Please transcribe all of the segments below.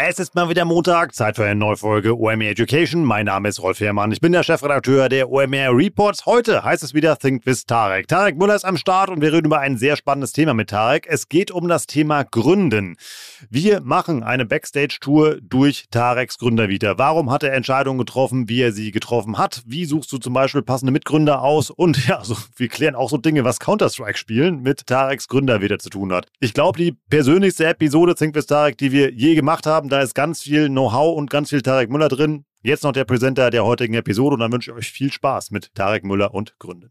Es ist mal wieder Montag, Zeit für eine neue Folge OMR Education. Mein Name ist Rolf Herrmann, ich bin der Chefredakteur der OMR Reports. Heute heißt es wieder Think with Tarek. Tarek Müller ist am Start und wir reden über ein sehr spannendes Thema mit Tarek. Es geht um das Thema Gründen. Wir machen eine Backstage-Tour durch Tareks Gründervita. Warum hat er Entscheidungen getroffen, wie er sie getroffen hat? Wie suchst du zum Beispiel passende Mitgründer aus? Und ja, so, wir klären auch so Dinge, was Counter-Strike spielen mit Tareks Gründervita zu tun hat. Ich glaube, die persönlichste Episode Think with Tarek, die wir je gemacht haben, da ist ganz viel Know-how und ganz viel Tarek Müller drin. Jetzt noch der Präsenter der heutigen Episode und dann wünsche ich euch viel Spaß mit Tarek Müller und Gründen.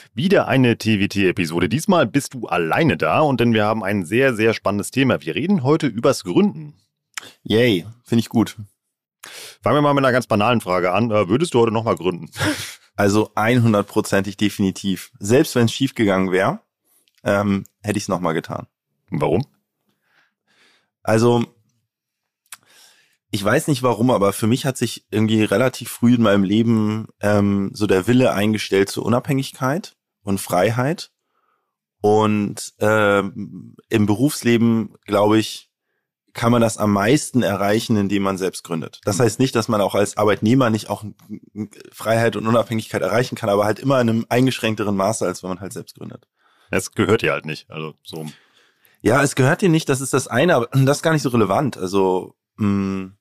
Wieder eine TWT-Episode. Diesmal bist du alleine da und denn wir haben ein sehr, sehr spannendes Thema. Wir reden heute übers Gründen. Yay, finde ich gut. Fangen wir mal mit einer ganz banalen Frage an. Äh, würdest du heute nochmal gründen? Also 100%ig definitiv. Selbst wenn es schiefgegangen wäre, ähm, hätte ich es nochmal getan. Warum? Also, ich weiß nicht warum, aber für mich hat sich irgendwie relativ früh in meinem Leben ähm, so der Wille eingestellt zur Unabhängigkeit und Freiheit. Und ähm, im Berufsleben, glaube ich, kann man das am meisten erreichen, indem man selbst gründet. Das heißt nicht, dass man auch als Arbeitnehmer nicht auch Freiheit und Unabhängigkeit erreichen kann, aber halt immer in einem eingeschränkteren Maße, als wenn man halt selbst gründet. Es gehört dir halt nicht. Also so. Ja, es gehört dir nicht, das ist das eine, aber das ist gar nicht so relevant. Also mh,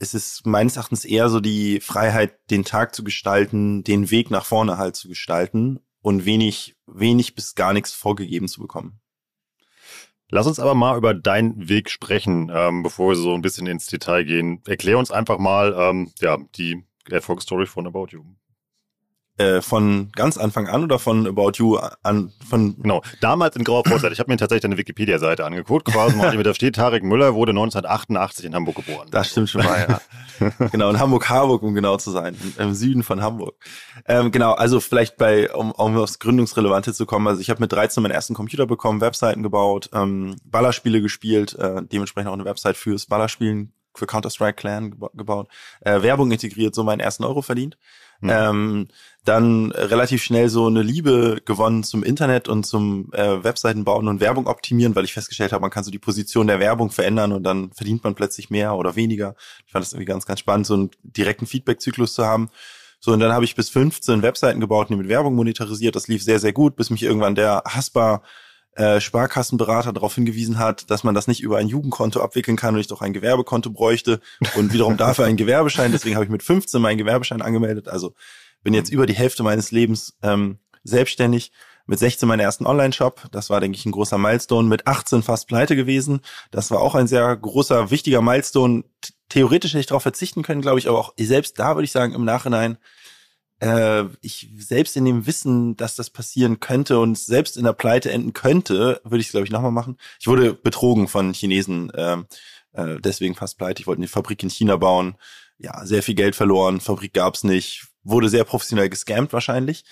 es ist meines Erachtens eher so die Freiheit, den Tag zu gestalten, den Weg nach vorne halt zu gestalten und wenig, wenig bis gar nichts vorgegeben zu bekommen. Lass uns aber mal über deinen Weg sprechen, ähm, bevor wir so ein bisschen ins Detail gehen. Erklär uns einfach mal ähm, ja, die Erfolgsstory von About You. Äh, von ganz Anfang an oder von About You an? Von genau, damals in grauer Vorzeit. Ich habe mir tatsächlich eine Wikipedia-Seite angeguckt, quasi, da steht, Tarek Müller wurde 1988 in Hamburg geboren. Das stimmt schon mal, ja. genau, in Hamburg-Harburg, um genau zu sein, im Süden von Hamburg. Ähm, genau, also vielleicht bei, um, um aufs Gründungsrelevante zu kommen, also ich habe mit 13 meinen ersten Computer bekommen, Webseiten gebaut, ähm, Ballerspiele gespielt, äh, dementsprechend auch eine Website fürs Ballerspielen für Counter-Strike Clan gebaut, äh, Werbung integriert, so meinen ersten Euro verdient. Mhm. Ähm, dann relativ schnell so eine Liebe gewonnen zum Internet und zum äh, Webseiten bauen und Werbung optimieren, weil ich festgestellt habe, man kann so die Position der Werbung verändern und dann verdient man plötzlich mehr oder weniger. Ich fand das irgendwie ganz, ganz spannend, so einen direkten Feedback-Zyklus zu haben. So, und dann habe ich bis 15 Webseiten gebaut, die mit Werbung monetarisiert. Das lief sehr, sehr gut, bis mich irgendwann der Hasper äh, Sparkassenberater darauf hingewiesen hat, dass man das nicht über ein Jugendkonto abwickeln kann und ich doch ein Gewerbekonto bräuchte und wiederum dafür einen Gewerbeschein. Deswegen habe ich mit 15 meinen Gewerbeschein angemeldet. Also bin jetzt über die Hälfte meines Lebens ähm, selbstständig. Mit 16 meinen ersten Online-Shop. Das war, denke ich, ein großer Milestone. Mit 18 fast pleite gewesen. Das war auch ein sehr großer, wichtiger Milestone. Theoretisch hätte ich darauf verzichten können, glaube ich, aber auch selbst da würde ich sagen, im Nachhinein äh, ich selbst in dem Wissen, dass das passieren könnte und selbst in der Pleite enden könnte, würde ich es, glaube ich, nochmal machen. Ich wurde betrogen von Chinesen. Äh, äh, deswegen fast pleite. Ich wollte eine Fabrik in China bauen. Ja, sehr viel Geld verloren, Fabrik gab's nicht, wurde sehr professionell gescammt wahrscheinlich.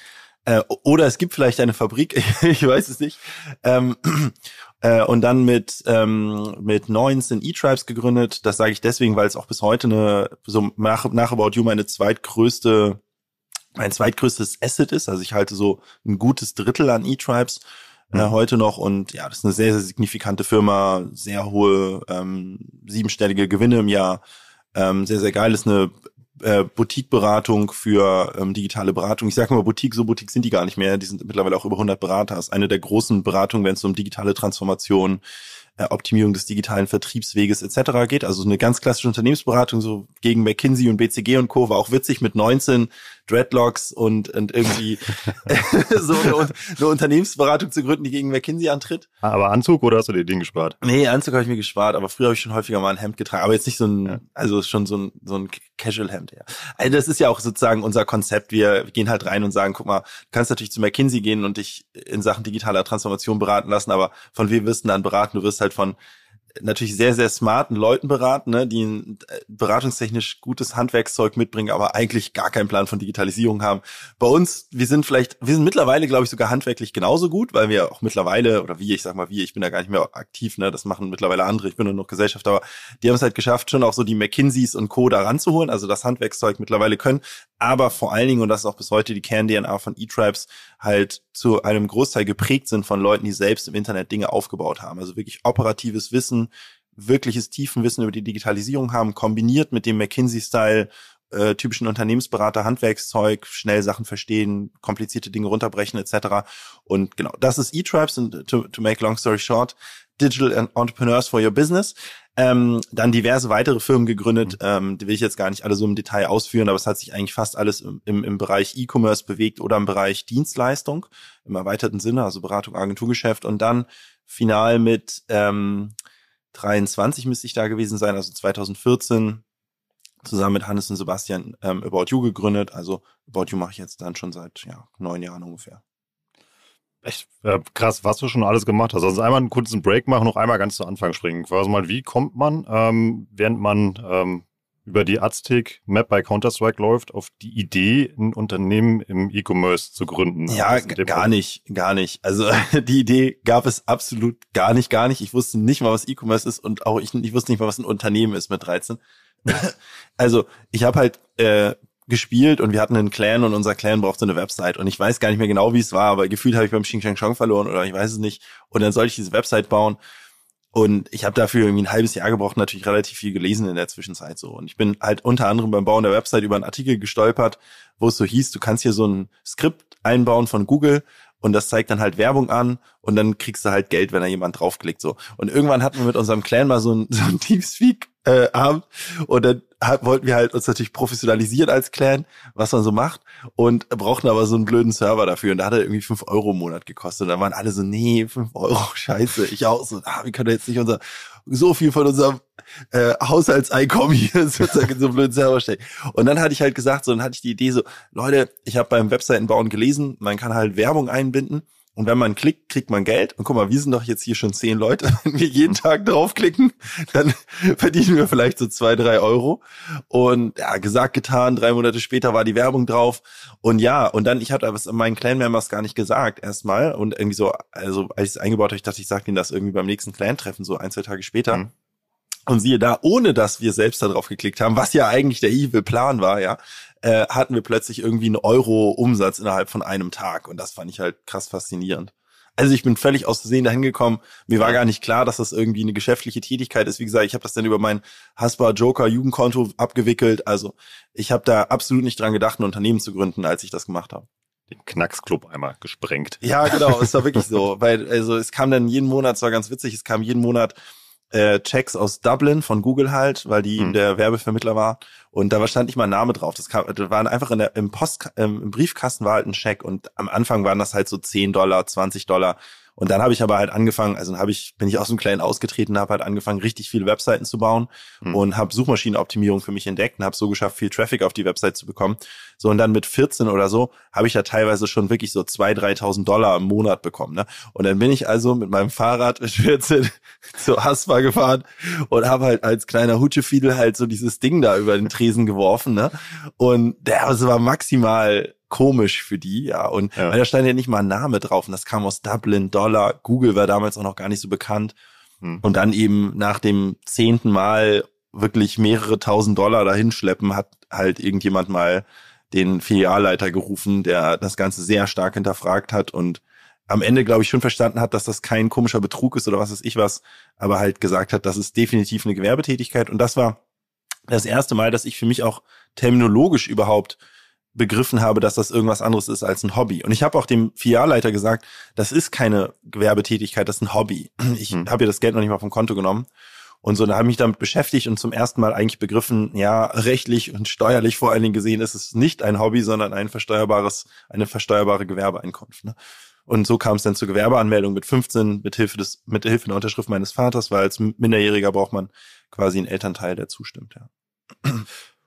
Äh, oder es gibt vielleicht eine Fabrik, ich weiß es nicht. Ähm, äh, und dann mit, ähm, mit 19 E-Tribes gegründet. Das sage ich deswegen, weil es auch bis heute eine, so nach, nach About You meine zweitgrößte, mein zweitgrößtes Asset ist. Also ich halte so ein gutes Drittel an E-Tribes äh, mhm. heute noch und ja, das ist eine sehr, sehr signifikante Firma, sehr hohe ähm, siebenstellige Gewinne im Jahr. Ähm, sehr, sehr geil, ist eine äh, Boutique-Beratung für ähm, digitale Beratung. Ich sage mal Boutique, so Boutique sind die gar nicht mehr. Die sind mittlerweile auch über 100 Berater. Das ist eine der großen Beratungen, wenn es um digitale Transformation, äh, Optimierung des digitalen Vertriebsweges etc. geht. Also eine ganz klassische Unternehmensberatung, so gegen McKinsey und BCG und Co. war auch witzig mit 19 Dreadlocks und, und irgendwie so eine, eine, Unternehmensberatung zu gründen, die gegen McKinsey antritt. Aber Anzug oder hast du dir den gespart? Nee, Anzug habe ich mir gespart, aber früher habe ich schon häufiger mal ein Hemd getragen, aber jetzt nicht so ein, ja. also schon so ein, so ein Casual-Hemd, ja. Also das ist ja auch sozusagen unser Konzept. Wir gehen halt rein und sagen, guck mal, du kannst natürlich zu McKinsey gehen und dich in Sachen digitaler Transformation beraten lassen, aber von wem wirst du dann beraten? Du wirst halt von natürlich sehr, sehr smarten Leuten beraten, ne, die ein äh, beratungstechnisch gutes Handwerkszeug mitbringen, aber eigentlich gar keinen Plan von Digitalisierung haben. Bei uns, wir sind vielleicht, wir sind mittlerweile, glaube ich, sogar handwerklich genauso gut, weil wir auch mittlerweile, oder wie, ich sag mal, wie, ich bin da gar nicht mehr aktiv, ne, das machen mittlerweile andere, ich bin nur noch Gesellschaft, aber die haben es halt geschafft, schon auch so die McKinseys und Co. da ranzuholen, also das Handwerkszeug mittlerweile können, aber vor allen Dingen, und das ist auch bis heute die Kern-DNA von E-Tribes, halt zu einem Großteil geprägt sind von Leuten, die selbst im Internet Dinge aufgebaut haben. Also wirklich operatives Wissen, wirkliches Tiefenwissen über die Digitalisierung haben, kombiniert mit dem McKinsey-Style, äh, typischen Unternehmensberater, Handwerkszeug, schnell Sachen verstehen, komplizierte Dinge runterbrechen etc. Und genau, das ist E-Tribes und to, to make long story short, Digital Entrepreneurs for Your Business. Ähm, dann diverse weitere Firmen gegründet, mhm. ähm, die will ich jetzt gar nicht alle so im Detail ausführen, aber es hat sich eigentlich fast alles im, im, im Bereich E-Commerce bewegt oder im Bereich Dienstleistung im erweiterten Sinne, also Beratung, Agenturgeschäft und dann final mit ähm, 23 müsste ich da gewesen sein, also 2014 zusammen mit Hannes und Sebastian ähm, About You gegründet. Also About You mache ich jetzt dann schon seit ja, neun Jahren ungefähr echt äh, krass, was du schon alles gemacht hast. Also einmal einen kurzen Break machen, noch einmal ganz zu Anfang springen. Also mal, wie kommt man, ähm, während man ähm, über die Aztec Map bei Counter-Strike läuft, auf die Idee, ein Unternehmen im E-Commerce zu gründen? Ja, gar nicht, gar nicht. Also die Idee gab es absolut gar nicht, gar nicht. Ich wusste nicht mal, was E-Commerce ist und auch ich, ich wusste nicht mal, was ein Unternehmen ist mit 13. also ich habe halt äh, gespielt und wir hatten einen Clan und unser Clan brauchte eine Website. Und ich weiß gar nicht mehr genau, wie es war, aber gefühlt habe ich beim Xing Shang Chong verloren oder ich weiß es nicht. Und dann sollte ich diese Website bauen. Und ich habe dafür irgendwie ein halbes Jahr gebraucht, natürlich relativ viel gelesen in der Zwischenzeit so. Und ich bin halt unter anderem beim Bauen der Website über einen Artikel gestolpert, wo es so hieß, du kannst hier so ein Skript einbauen von Google und das zeigt dann halt Werbung an und dann kriegst du halt Geld, wenn da jemand draufklickt so. Und irgendwann hatten wir mit unserem Clan mal so ein, so ein Teamspeak äh, Abend und dann halt, wollten wir halt uns natürlich professionalisieren als Clan, was man so macht und brauchten aber so einen blöden Server dafür. Und da hat er irgendwie fünf Euro im Monat gekostet. Und dann waren alle so, nee, fünf Euro, scheiße, ich auch so, ah, wir können jetzt nicht unser so viel von unserem äh, Haushaltseinkommen hier sozusagen in so einen blöden Server stecken. Und dann hatte ich halt gesagt, so, dann hatte ich die Idee so, Leute, ich habe beim Webseitenbauen gelesen, man kann halt Werbung einbinden und wenn man klickt, kriegt man Geld. Und guck mal, wir sind doch jetzt hier schon zehn Leute. Wenn wir jeden Tag draufklicken, dann verdienen wir vielleicht so zwei, drei Euro. Und ja, gesagt, getan, drei Monate später war die Werbung drauf. Und ja, und dann, ich hatte aber meinen Clan-Members gar nicht gesagt erstmal. Und irgendwie so, also als ich es eingebaut habe, ich dachte, ich sage ihnen das irgendwie beim nächsten Clan-Treffen, so ein, zwei Tage später. Mhm. Und siehe da, ohne dass wir selbst da drauf geklickt haben, was ja eigentlich der evil Plan war, ja, äh, hatten wir plötzlich irgendwie einen Euro Umsatz innerhalb von einem Tag. Und das fand ich halt krass faszinierend. Also ich bin völlig aus Versehen dahin gekommen. Mir war gar nicht klar, dass das irgendwie eine geschäftliche Tätigkeit ist. Wie gesagt, ich habe das dann über mein Haspa Joker Jugendkonto abgewickelt. Also ich habe da absolut nicht dran gedacht, ein Unternehmen zu gründen, als ich das gemacht habe den Knacksclub einmal gesprengt. Ja, genau, es war wirklich so, weil also es kam dann jeden Monat, es war ganz witzig, es kam jeden Monat äh, Checks aus Dublin von Google halt, weil die mhm. der Werbevermittler war. Und da stand nicht mal ein Name drauf. Das, kam, das waren einfach in der, im Post, im Briefkasten war halt ein Check und am Anfang waren das halt so 10 Dollar, 20 Dollar. Und dann habe ich aber halt angefangen, also dann habe ich, bin ich aus dem Kleinen ausgetreten, habe halt angefangen, richtig viele Webseiten zu bauen mhm. und habe Suchmaschinenoptimierung für mich entdeckt und habe so geschafft, viel Traffic auf die Website zu bekommen. So und dann mit 14 oder so habe ich da teilweise schon wirklich so 2.000, 3.000 Dollar im Monat bekommen. Ne? Und dann bin ich also mit meinem Fahrrad mit 14 zu Aspa gefahren und habe halt als kleiner Hutschefiedel halt so dieses Ding da über den Tresen geworfen. Ne? Und der also war maximal komisch für die, ja. Und ja. weil da stand ja nicht mal ein Name drauf und das kam aus Dublin, Dollar, Google war damals auch noch gar nicht so bekannt. Hm. Und dann eben nach dem zehnten Mal wirklich mehrere tausend Dollar dahin schleppen, hat halt irgendjemand mal den Filialleiter gerufen, der das Ganze sehr stark hinterfragt hat und am Ende, glaube ich, schon verstanden hat, dass das kein komischer Betrug ist oder was weiß ich was, aber halt gesagt hat, das ist definitiv eine Gewerbetätigkeit. Und das war das erste Mal, dass ich für mich auch terminologisch überhaupt begriffen habe, dass das irgendwas anderes ist als ein Hobby. Und ich habe auch dem Filialleiter gesagt, das ist keine Gewerbetätigkeit, das ist ein Hobby. Ich hm. habe ja das Geld noch nicht mal vom Konto genommen. Und so, da habe ich mich damit beschäftigt und zum ersten Mal eigentlich begriffen, ja, rechtlich und steuerlich vor allen Dingen gesehen, ist es nicht ein Hobby, sondern ein versteuerbares, eine versteuerbare Gewerbeeinkunft. Ne? Und so kam es dann zur Gewerbeanmeldung mit 15, mit Hilfe des, mit Hilfe der Unterschrift meines Vaters, weil als Minderjähriger braucht man quasi einen Elternteil, der zustimmt, ja.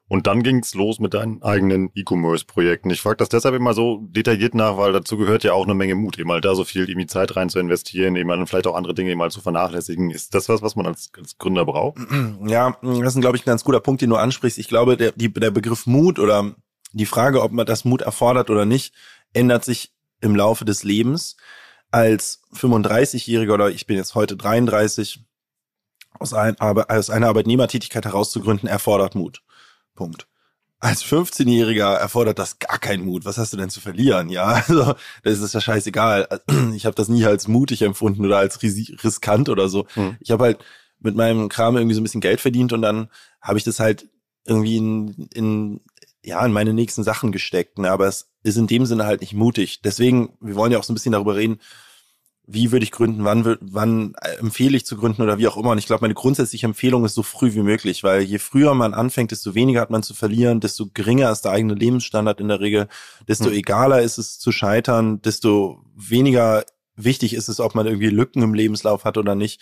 Und dann ging's los mit deinen eigenen E-Commerce-Projekten. Ich frage das deshalb immer so detailliert nach, weil dazu gehört ja auch eine Menge Mut, eben mal da so viel irgendwie Zeit rein zu investieren, eben mal vielleicht auch andere Dinge eben mal zu vernachlässigen. Ist das was, was man als, als Gründer braucht? Ja, das ist, glaube ich, ein ganz guter Punkt, den du ansprichst. Ich glaube, der, die, der Begriff Mut oder die Frage, ob man das Mut erfordert oder nicht, ändert sich im Laufe des Lebens. Als 35-Jähriger oder ich bin jetzt heute 33, aus, ein, aus einer Arbeitnehmertätigkeit herauszugründen, erfordert Mut. Punkt. Als 15-Jähriger erfordert das gar keinen Mut. Was hast du denn zu verlieren? Ja, also das ist ja scheißegal. Ich habe das nie als mutig empfunden oder als riskant oder so. Hm. Ich habe halt mit meinem Kram irgendwie so ein bisschen Geld verdient und dann habe ich das halt irgendwie in, in ja in meine nächsten Sachen gesteckt. Ne? Aber es ist in dem Sinne halt nicht mutig. Deswegen, wir wollen ja auch so ein bisschen darüber reden, wie würde ich gründen, wann, wann äh, empfehle ich zu gründen oder wie auch immer. Und ich glaube, meine grundsätzliche Empfehlung ist so früh wie möglich, weil je früher man anfängt, desto weniger hat man zu verlieren, desto geringer ist der eigene Lebensstandard in der Regel, desto hm. egaler ist es zu scheitern, desto weniger wichtig ist es, ob man irgendwie Lücken im Lebenslauf hat oder nicht.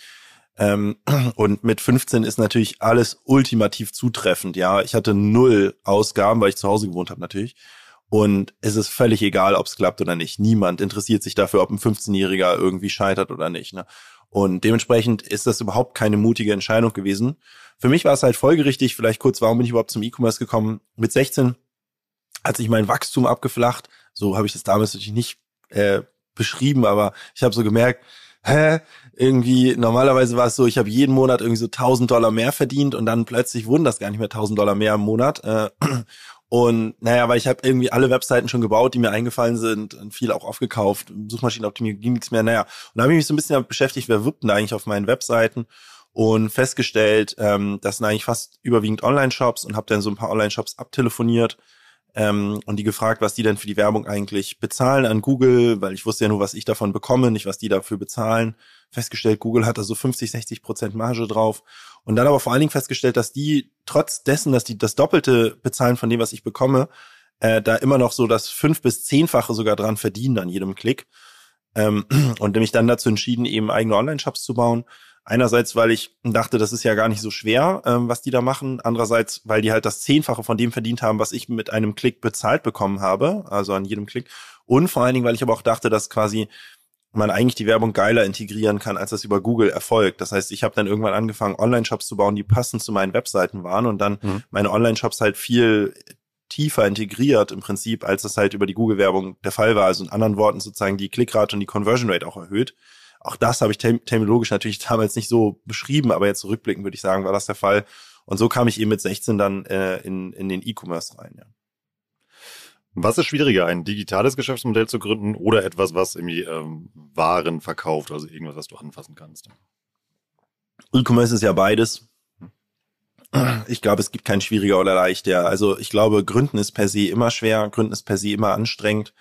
Ähm, und mit 15 ist natürlich alles ultimativ zutreffend. Ja, ich hatte null Ausgaben, weil ich zu Hause gewohnt habe natürlich. Und es ist völlig egal, ob es klappt oder nicht. Niemand interessiert sich dafür, ob ein 15-Jähriger irgendwie scheitert oder nicht. Ne? Und dementsprechend ist das überhaupt keine mutige Entscheidung gewesen. Für mich war es halt folgerichtig, vielleicht kurz, warum bin ich überhaupt zum E-Commerce gekommen? Mit 16 hat sich mein Wachstum abgeflacht. So habe ich das damals natürlich nicht äh, beschrieben, aber ich habe so gemerkt, hä, irgendwie, normalerweise war es so, ich habe jeden Monat irgendwie so 1000 Dollar mehr verdient und dann plötzlich wurden das gar nicht mehr 1000 Dollar mehr im Monat. Äh, und naja, weil ich habe irgendwie alle Webseiten schon gebaut, die mir eingefallen sind, und viel auch aufgekauft, Suchmaschinenoptimierung ging nichts mehr. Naja, und da habe ich mich so ein bisschen beschäftigt, wer wirbt denn eigentlich auf meinen Webseiten und festgestellt, ähm, das sind eigentlich fast überwiegend Online-Shops und habe dann so ein paar Online-Shops abtelefoniert ähm, und die gefragt, was die denn für die Werbung eigentlich bezahlen an Google, weil ich wusste ja nur, was ich davon bekomme, nicht was die dafür bezahlen. Festgestellt, Google hat da so 50, 60 Prozent Marge drauf und dann aber vor allen Dingen festgestellt, dass die trotz dessen, dass die das Doppelte bezahlen von dem, was ich bekomme, äh, da immer noch so das fünf bis zehnfache sogar dran verdienen an jedem Klick. Ähm, und mich dann dazu entschieden, eben eigene Online-Shops zu bauen. Einerseits, weil ich dachte, das ist ja gar nicht so schwer, ähm, was die da machen. Andererseits, weil die halt das Zehnfache von dem verdient haben, was ich mit einem Klick bezahlt bekommen habe, also an jedem Klick. Und vor allen Dingen, weil ich aber auch dachte, dass quasi man eigentlich die Werbung geiler integrieren kann, als das über Google erfolgt. Das heißt, ich habe dann irgendwann angefangen, Online-Shops zu bauen, die passend zu meinen Webseiten waren und dann mhm. meine Online-Shops halt viel tiefer integriert im Prinzip, als das halt über die Google-Werbung der Fall war. Also in anderen Worten sozusagen die Klickrate und die Conversion Rate auch erhöht. Auch das habe ich terminologisch natürlich damals nicht so beschrieben, aber jetzt zurückblickend würde ich sagen, war das der Fall. Und so kam ich eben mit 16 dann äh, in, in den E-Commerce rein. Ja. Was ist schwieriger, ein digitales Geschäftsmodell zu gründen oder etwas, was irgendwie ähm, Waren verkauft, also irgendwas, was du anfassen kannst? E-Commerce ist ja beides. Ich glaube, es gibt kein schwieriger oder leichter. Also ich glaube, Gründen ist per se immer schwer, Gründen ist per se immer anstrengend.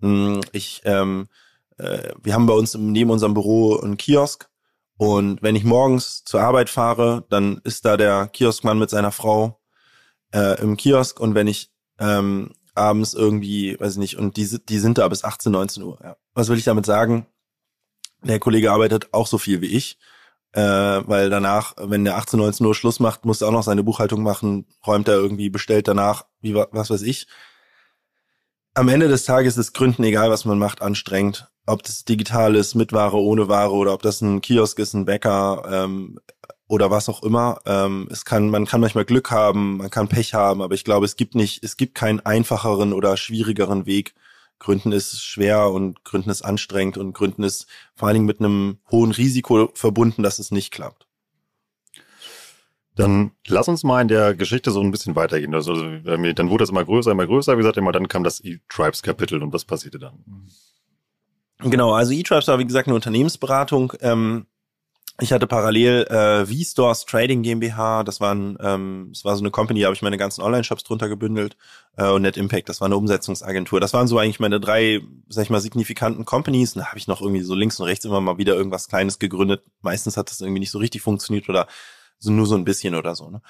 Hm, ich, ähm, äh, wir haben bei uns neben unserem Büro einen Kiosk und wenn ich morgens zur Arbeit fahre, dann ist da der Kioskmann mit seiner Frau äh, im Kiosk und wenn ich ähm, abends irgendwie, weiß ich nicht, und die, die sind da bis 18, 19 Uhr. Ja. Was will ich damit sagen? Der Kollege arbeitet auch so viel wie ich, äh, weil danach, wenn der 18, 19 Uhr Schluss macht, muss er auch noch seine Buchhaltung machen, räumt er irgendwie, bestellt danach, wie was weiß ich. Am Ende des Tages ist Gründen, egal was man macht, anstrengend. Ob das digital ist, mit Ware, ohne Ware oder ob das ein Kiosk ist, ein Bäcker ähm, oder was auch immer. Ähm, es kann, man kann manchmal Glück haben, man kann Pech haben, aber ich glaube, es gibt nicht, es gibt keinen einfacheren oder schwierigeren Weg, Gründen ist schwer und Gründen ist anstrengend und Gründen ist vor allen Dingen mit einem hohen Risiko verbunden, dass es nicht klappt. Dann lass uns mal in der Geschichte so ein bisschen weitergehen. Also, dann wurde das immer größer, immer größer. Wie gesagt, immer dann kam das E-Tribes-Kapitel und was passierte dann? Genau, also E-Tribes war wie gesagt eine Unternehmensberatung. Ähm, ich hatte parallel äh, V-Stores Trading GmbH, das war, ein, ähm, das war so eine Company, da habe ich meine ganzen Online-Shops drunter gebündelt äh, und Net Impact, das war eine Umsetzungsagentur. Das waren so eigentlich meine drei, sag ich mal, signifikanten Companies. Da habe ich noch irgendwie so links und rechts immer mal wieder irgendwas Kleines gegründet. Meistens hat das irgendwie nicht so richtig funktioniert oder so nur so ein bisschen oder so. Ne?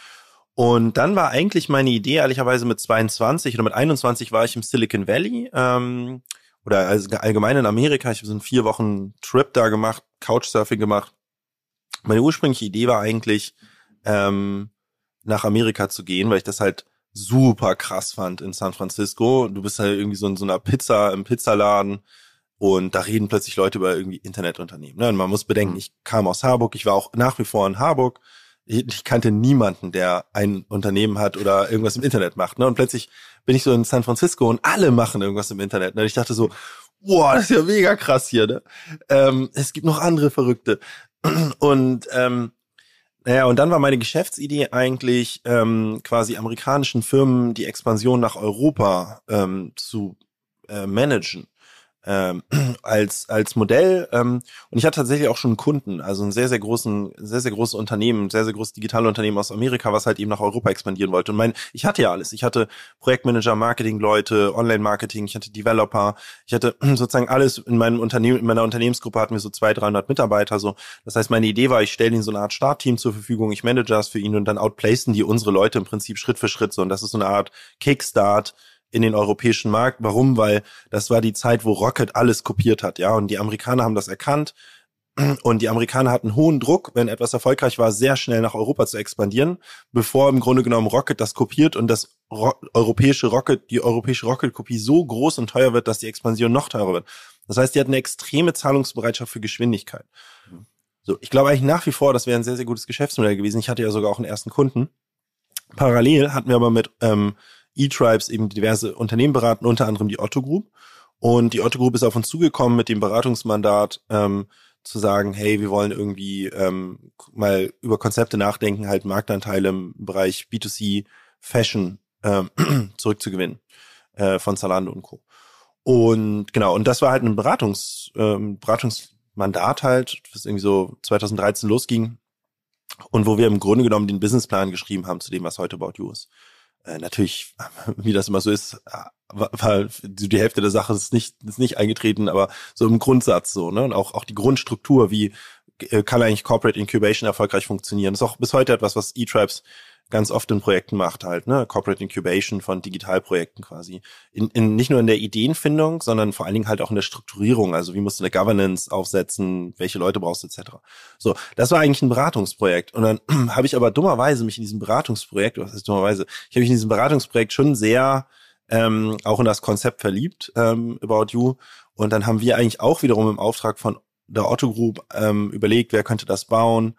Und dann war eigentlich meine Idee, ehrlicherweise mit 22 oder mit 21 war ich im Silicon Valley ähm, oder also allgemein in Amerika. Ich habe so einen vier Wochen Trip da gemacht, Couchsurfing gemacht meine ursprüngliche Idee war eigentlich, ähm, nach Amerika zu gehen, weil ich das halt super krass fand in San Francisco. Du bist halt irgendwie so in so einer Pizza, im Pizzaladen und da reden plötzlich Leute über irgendwie Internetunternehmen. Ne? Und man muss bedenken, mhm. ich kam aus Harburg, ich war auch nach wie vor in Harburg. Ich, ich kannte niemanden, der ein Unternehmen hat oder irgendwas im Internet macht. Ne? Und plötzlich bin ich so in San Francisco und alle machen irgendwas im Internet. Ne? Und ich dachte so, boah, das ist ja mega krass hier. Ne? Ähm, es gibt noch andere Verrückte. Und ähm, naja, und dann war meine Geschäftsidee eigentlich ähm, quasi amerikanischen Firmen die Expansion nach Europa ähm, zu äh, managen ähm, als als Modell ähm, und ich hatte tatsächlich auch schon einen Kunden, also einen sehr sehr großen, sehr sehr großes Unternehmen, sehr sehr großes digitale Unternehmen aus Amerika, was halt eben nach Europa expandieren wollte. Und mein, ich hatte ja alles. Ich hatte Projektmanager, Marketing-Leute, Online-Marketing, ich hatte Developer, ich hatte sozusagen alles in meinem Unternehmen, in meiner Unternehmensgruppe hatten wir so 200, 300 Mitarbeiter. So, das heißt, meine Idee war, ich stelle ihnen so eine Art Startteam zur Verfügung, ich manage das für ihn und dann outplacen die unsere Leute im Prinzip Schritt für Schritt so. Und das ist so eine Art Kickstart in den europäischen Markt. Warum? Weil das war die Zeit, wo Rocket alles kopiert hat, ja. Und die Amerikaner haben das erkannt. Und die Amerikaner hatten hohen Druck, wenn etwas erfolgreich war, sehr schnell nach Europa zu expandieren, bevor im Grunde genommen Rocket das kopiert und das Ro europäische Rocket, die europäische Rocket-Kopie so groß und teuer wird, dass die Expansion noch teurer wird. Das heißt, die hatten eine extreme Zahlungsbereitschaft für Geschwindigkeit. So, ich glaube eigentlich nach wie vor, das wäre ein sehr, sehr gutes Geschäftsmodell gewesen. Ich hatte ja sogar auch einen ersten Kunden. Parallel hatten wir aber mit ähm, E-Tribes eben diverse Unternehmen beraten, unter anderem die Otto Group. Und die Otto Group ist auf uns zugekommen mit dem Beratungsmandat, ähm, zu sagen, hey, wir wollen irgendwie ähm, mal über Konzepte nachdenken, halt Marktanteile im Bereich B2C Fashion ähm, zurückzugewinnen äh, von Zalando und Co. Und genau, und das war halt ein Beratungs, ähm, Beratungsmandat halt, das irgendwie so 2013 losging und wo wir im Grunde genommen den Businessplan geschrieben haben zu dem, was heute About You ist. Äh, natürlich, wie das immer so ist, äh, war die Hälfte der Sache ist nicht, ist nicht eingetreten, aber so im Grundsatz so, ne? Und auch, auch die Grundstruktur, wie äh, kann eigentlich Corporate Incubation erfolgreich funktionieren. Ist auch bis heute etwas, was E-Tribes ganz oft in Projekten macht halt, ne? Corporate Incubation von Digitalprojekten quasi. In, in, nicht nur in der Ideenfindung, sondern vor allen Dingen halt auch in der Strukturierung. Also wie musst du eine Governance aufsetzen, welche Leute brauchst du etc. So, das war eigentlich ein Beratungsprojekt. Und dann habe ich aber dummerweise mich in diesem Beratungsprojekt, was heißt dummerweise, ich habe mich in diesem Beratungsprojekt schon sehr ähm, auch in das Konzept verliebt, ähm, About You. Und dann haben wir eigentlich auch wiederum im Auftrag von der Otto Group ähm, überlegt, wer könnte das bauen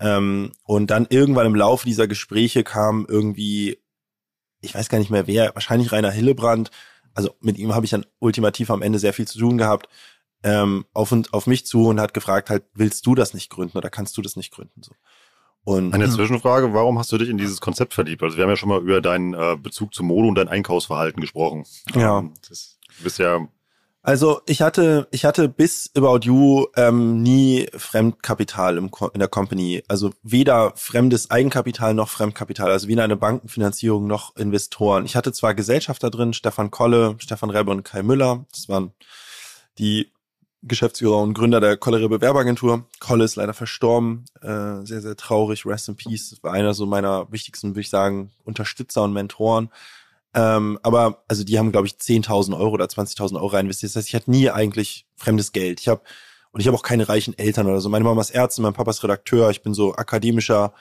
ähm, und dann irgendwann im Laufe dieser Gespräche kam irgendwie, ich weiß gar nicht mehr wer, wahrscheinlich Rainer Hillebrand, also mit ihm habe ich dann ultimativ am Ende sehr viel zu tun gehabt, ähm, auf, und, auf mich zu und hat gefragt halt, willst du das nicht gründen oder kannst du das nicht gründen? So. Und, Eine Zwischenfrage, warum hast du dich in dieses Konzept verliebt? Also wir haben ja schon mal über deinen äh, Bezug zu Mode und dein Einkaufsverhalten gesprochen. Ja. Ähm, das, du bist ja also ich hatte, ich hatte bis About You ähm, nie Fremdkapital im, in der Company. Also weder fremdes Eigenkapital noch Fremdkapital. Also weder eine Bankenfinanzierung noch Investoren. Ich hatte zwar Gesellschafter drin, Stefan Kolle, Stefan Rebbe und Kai Müller. Das waren die Geschäftsführer und Gründer der Kolle Rebbe Werbeagentur. Kolle ist leider verstorben. Äh, sehr, sehr traurig. Rest in Peace. Das war einer so meiner wichtigsten, würde ich sagen, Unterstützer und Mentoren. Ähm, aber also die haben, glaube ich, 10.000 Euro oder 20.000 Euro investiert. Das heißt, ich hatte nie eigentlich fremdes Geld. Ich habe Und ich habe auch keine reichen Eltern oder so. Meine Mama ist Ärztin, mein Papa ist Redakteur. Ich bin so akademischer,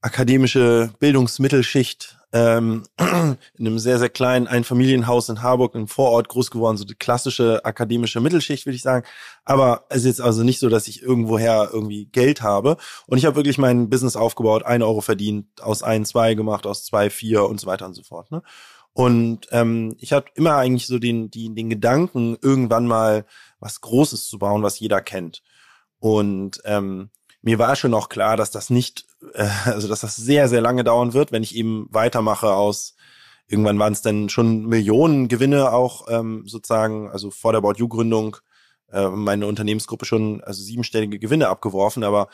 akademische Bildungsmittelschicht ähm, in einem sehr, sehr kleinen Einfamilienhaus in Harburg, im Vorort groß geworden, so die klassische akademische Mittelschicht, würde ich sagen. Aber es ist also nicht so, dass ich irgendwoher irgendwie Geld habe. Und ich habe wirklich mein Business aufgebaut, ein Euro verdient, aus ein, zwei gemacht, aus zwei, vier und so weiter und so fort. Ne? Und ähm, ich hatte immer eigentlich so den, die, den Gedanken, irgendwann mal was Großes zu bauen, was jeder kennt. Und ähm, mir war schon auch klar, dass das nicht, äh, also dass das sehr, sehr lange dauern wird, wenn ich eben weitermache aus, irgendwann waren es dann schon Millionen Gewinne auch ähm, sozusagen, also vor der About You Gründung, äh, meine Unternehmensgruppe schon, also siebenstellige Gewinne abgeworfen, aber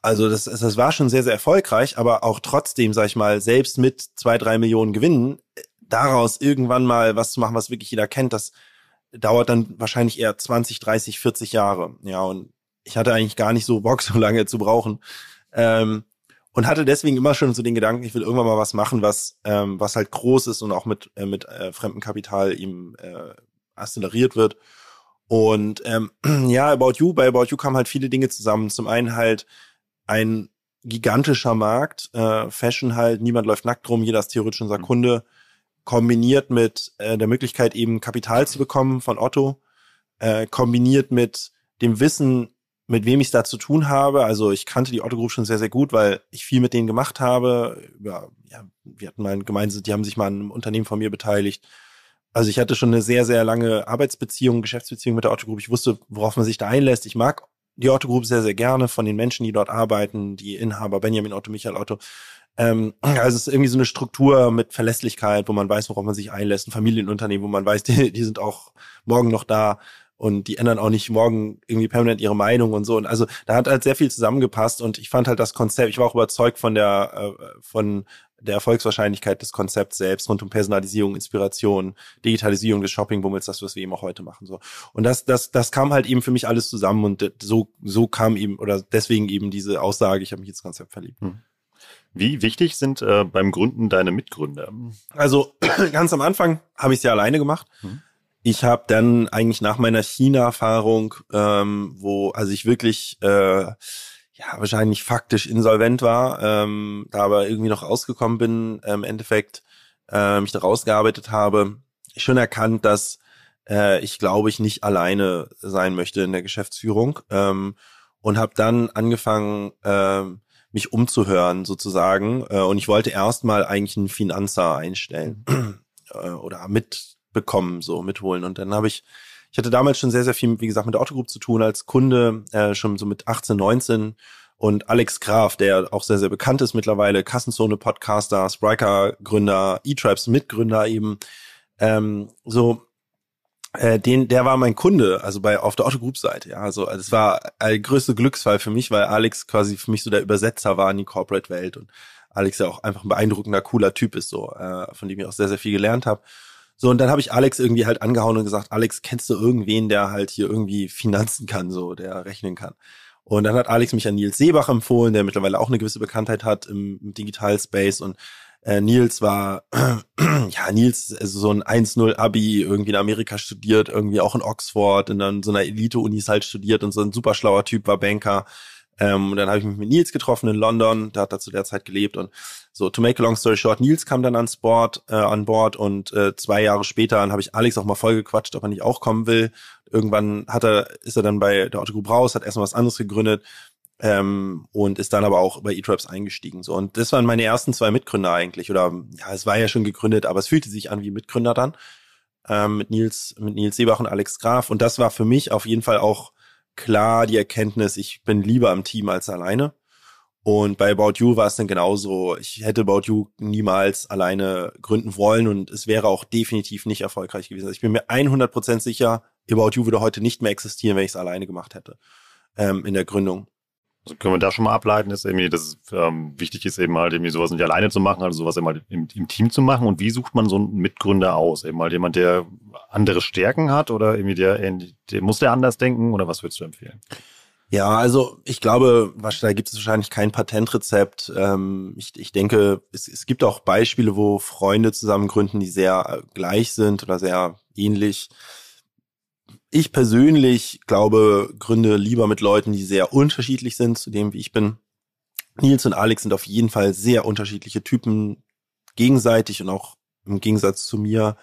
also das, das war schon sehr, sehr erfolgreich, aber auch trotzdem, sag ich mal, selbst mit zwei, drei Millionen Gewinnen daraus irgendwann mal was zu machen, was wirklich jeder kennt, das dauert dann wahrscheinlich eher 20, 30, 40 Jahre. Ja, und ich hatte eigentlich gar nicht so Bock, so lange zu brauchen. Ähm, und hatte deswegen immer schon so den Gedanken, ich will irgendwann mal was machen, was, ähm, was halt groß ist und auch mit, äh, mit äh, fremdem Kapital eben äh, acceleriert wird. Und ähm, ja, About You, bei About You kamen halt viele Dinge zusammen. Zum einen halt ein gigantischer Markt, äh, Fashion halt, niemand läuft nackt rum, jeder ist theoretisch unser mhm. Kunde kombiniert mit äh, der Möglichkeit eben Kapital zu bekommen von Otto, äh, kombiniert mit dem Wissen, mit wem ich da zu tun habe. Also ich kannte die Otto Group schon sehr, sehr gut, weil ich viel mit denen gemacht habe. Ja, ja, wir hatten mal gemeinsam, die haben sich mal an einem Unternehmen von mir beteiligt. Also ich hatte schon eine sehr, sehr lange Arbeitsbeziehung, Geschäftsbeziehung mit der Otto Group. Ich wusste, worauf man sich da einlässt. Ich mag die Otto Group sehr, sehr gerne von den Menschen, die dort arbeiten, die Inhaber Benjamin Otto, Michael Otto. Ähm, also es ist irgendwie so eine Struktur mit Verlässlichkeit, wo man weiß, worauf man sich einlässt. Ein Familienunternehmen, wo man weiß, die, die sind auch morgen noch da und die ändern auch nicht morgen irgendwie permanent ihre Meinung und so. Und also da hat halt sehr viel zusammengepasst und ich fand halt das Konzept, ich war auch überzeugt von der, äh, von der Erfolgswahrscheinlichkeit des Konzepts selbst rund um Personalisierung, Inspiration, Digitalisierung des Shoppingbummels, das, was wir eben auch heute machen, so. Und das, das, das kam halt eben für mich alles zusammen und so, so kam eben, oder deswegen eben diese Aussage, ich habe mich ins Konzept verliebt. Hm. Wie wichtig sind äh, beim Gründen deine Mitgründer? Also ganz am Anfang habe ich es ja alleine gemacht. Mhm. Ich habe dann eigentlich nach meiner China-Erfahrung, ähm, wo also ich wirklich äh, ja wahrscheinlich faktisch insolvent war, ähm, da aber irgendwie noch rausgekommen bin, äh, im Endeffekt äh, mich da rausgearbeitet habe, schon erkannt, dass äh, ich glaube ich nicht alleine sein möchte in der Geschäftsführung ähm, und habe dann angefangen äh, mich umzuhören sozusagen. Äh, und ich wollte erstmal eigentlich einen Finanzer einstellen äh, oder mitbekommen, so mitholen. Und dann habe ich, ich hatte damals schon sehr, sehr viel, wie gesagt, mit der Autogroup zu tun als Kunde, äh, schon so mit 18, 19. Und Alex Graf, der auch sehr, sehr bekannt ist mittlerweile, Kassenzone Podcaster, Spriker Gründer, E-Tribes Mitgründer eben, ähm, so äh, den, der war mein Kunde, also bei auf der Otto Group Seite. Ja, also, also es war ein größter Glücksfall für mich, weil Alex quasi für mich so der Übersetzer war in die Corporate Welt und Alex ja auch einfach ein beeindruckender, cooler Typ ist, so äh, von dem ich auch sehr sehr viel gelernt habe. So und dann habe ich Alex irgendwie halt angehauen und gesagt, Alex, kennst du irgendwen, der halt hier irgendwie Finanzen kann, so der rechnen kann? Und dann hat Alex mich an Nils Seebach empfohlen, der mittlerweile auch eine gewisse Bekanntheit hat im, im Digital Space und äh, Nils war, ja, Nils, also so ein 1-0-Abi, irgendwie in Amerika studiert, irgendwie auch in Oxford, in dann so einer Elite-Unis halt studiert und so ein super schlauer Typ, war Banker. Ähm, und dann habe ich mich mit Nils getroffen in London, da hat er zu der Zeit gelebt und so, to make a long story short, Nils kam dann ans Board, äh, an Bord und äh, zwei Jahre später dann habe ich Alex auch mal voll gequatscht, ob er nicht auch kommen will. Irgendwann hat er, ist er dann bei der Otto raus, hat erstmal was anderes gegründet ähm, und ist dann aber auch bei eTraps eingestiegen. So und das waren meine ersten zwei Mitgründer eigentlich oder ja, es war ja schon gegründet, aber es fühlte sich an wie Mitgründer dann ähm, mit Nils mit Nils Seebach und Alex Graf und das war für mich auf jeden Fall auch klar die Erkenntnis, ich bin lieber im Team als alleine. Und bei About You war es dann genauso. Ich hätte About You niemals alleine gründen wollen und es wäre auch definitiv nicht erfolgreich gewesen. Also ich bin mir 100% sicher, About You würde heute nicht mehr existieren, wenn ich es alleine gemacht hätte ähm, in der Gründung. Also können wir da schon mal ableiten, dass irgendwie, dass es ähm, wichtig ist, eben halt irgendwie sowas nicht alleine zu machen, also sowas eben halt im, im, Team zu machen. Und wie sucht man so einen Mitgründer aus? Eben halt jemand, der andere Stärken hat oder irgendwie der, der muss der anders denken oder was würdest du empfehlen? Ja, also ich glaube, da gibt es wahrscheinlich kein Patentrezept. Ähm, ich, ich denke, es, es gibt auch Beispiele, wo Freunde zusammen gründen, die sehr gleich sind oder sehr ähnlich ich persönlich glaube, gründe lieber mit Leuten, die sehr unterschiedlich sind zu dem, wie ich bin. Nils und Alex sind auf jeden Fall sehr unterschiedliche Typen, gegenseitig und auch im Gegensatz zu mir.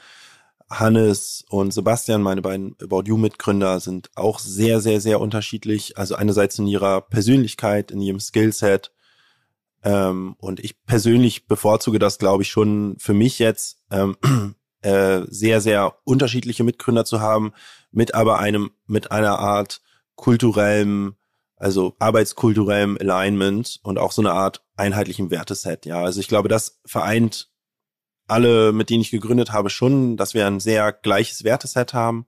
Hannes und Sebastian, meine beiden About You Mitgründer, sind auch sehr, sehr, sehr unterschiedlich. Also einerseits in ihrer Persönlichkeit, in ihrem Skillset. Ähm, und ich persönlich bevorzuge das, glaube ich, schon für mich jetzt, ähm, äh, sehr, sehr unterschiedliche Mitgründer zu haben, mit aber einem, mit einer Art kulturellem, also arbeitskulturellem Alignment und auch so eine Art einheitlichem Werteset. Ja, also ich glaube, das vereint alle, mit denen ich gegründet habe, schon, dass wir ein sehr gleiches Werteset haben,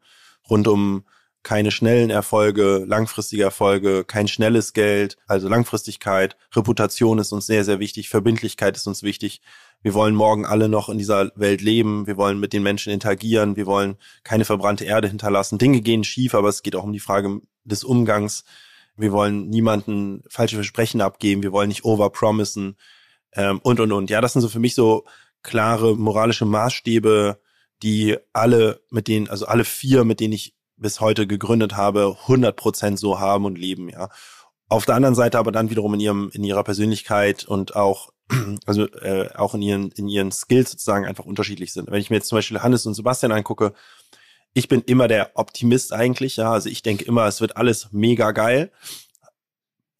rund um keine schnellen Erfolge, langfristige Erfolge, kein schnelles Geld, also Langfristigkeit, Reputation ist uns sehr, sehr wichtig, Verbindlichkeit ist uns wichtig. Wir wollen morgen alle noch in dieser Welt leben, wir wollen mit den Menschen interagieren, wir wollen keine verbrannte Erde hinterlassen. Dinge gehen schief, aber es geht auch um die Frage des Umgangs. Wir wollen niemanden falsche Versprechen abgeben, wir wollen nicht overpromisen ähm, und, und, und. Ja, das sind so für mich so klare moralische Maßstäbe, die alle mit denen, also alle vier, mit denen ich bis heute gegründet habe, 100 Prozent so haben und leben, ja. Auf der anderen Seite aber dann wiederum in ihrem, in ihrer Persönlichkeit und auch, also äh, auch in ihren, in ihren Skills sozusagen einfach unterschiedlich sind. Wenn ich mir jetzt zum Beispiel Hannes und Sebastian angucke, ich bin immer der Optimist eigentlich, ja. Also ich denke immer, es wird alles mega geil.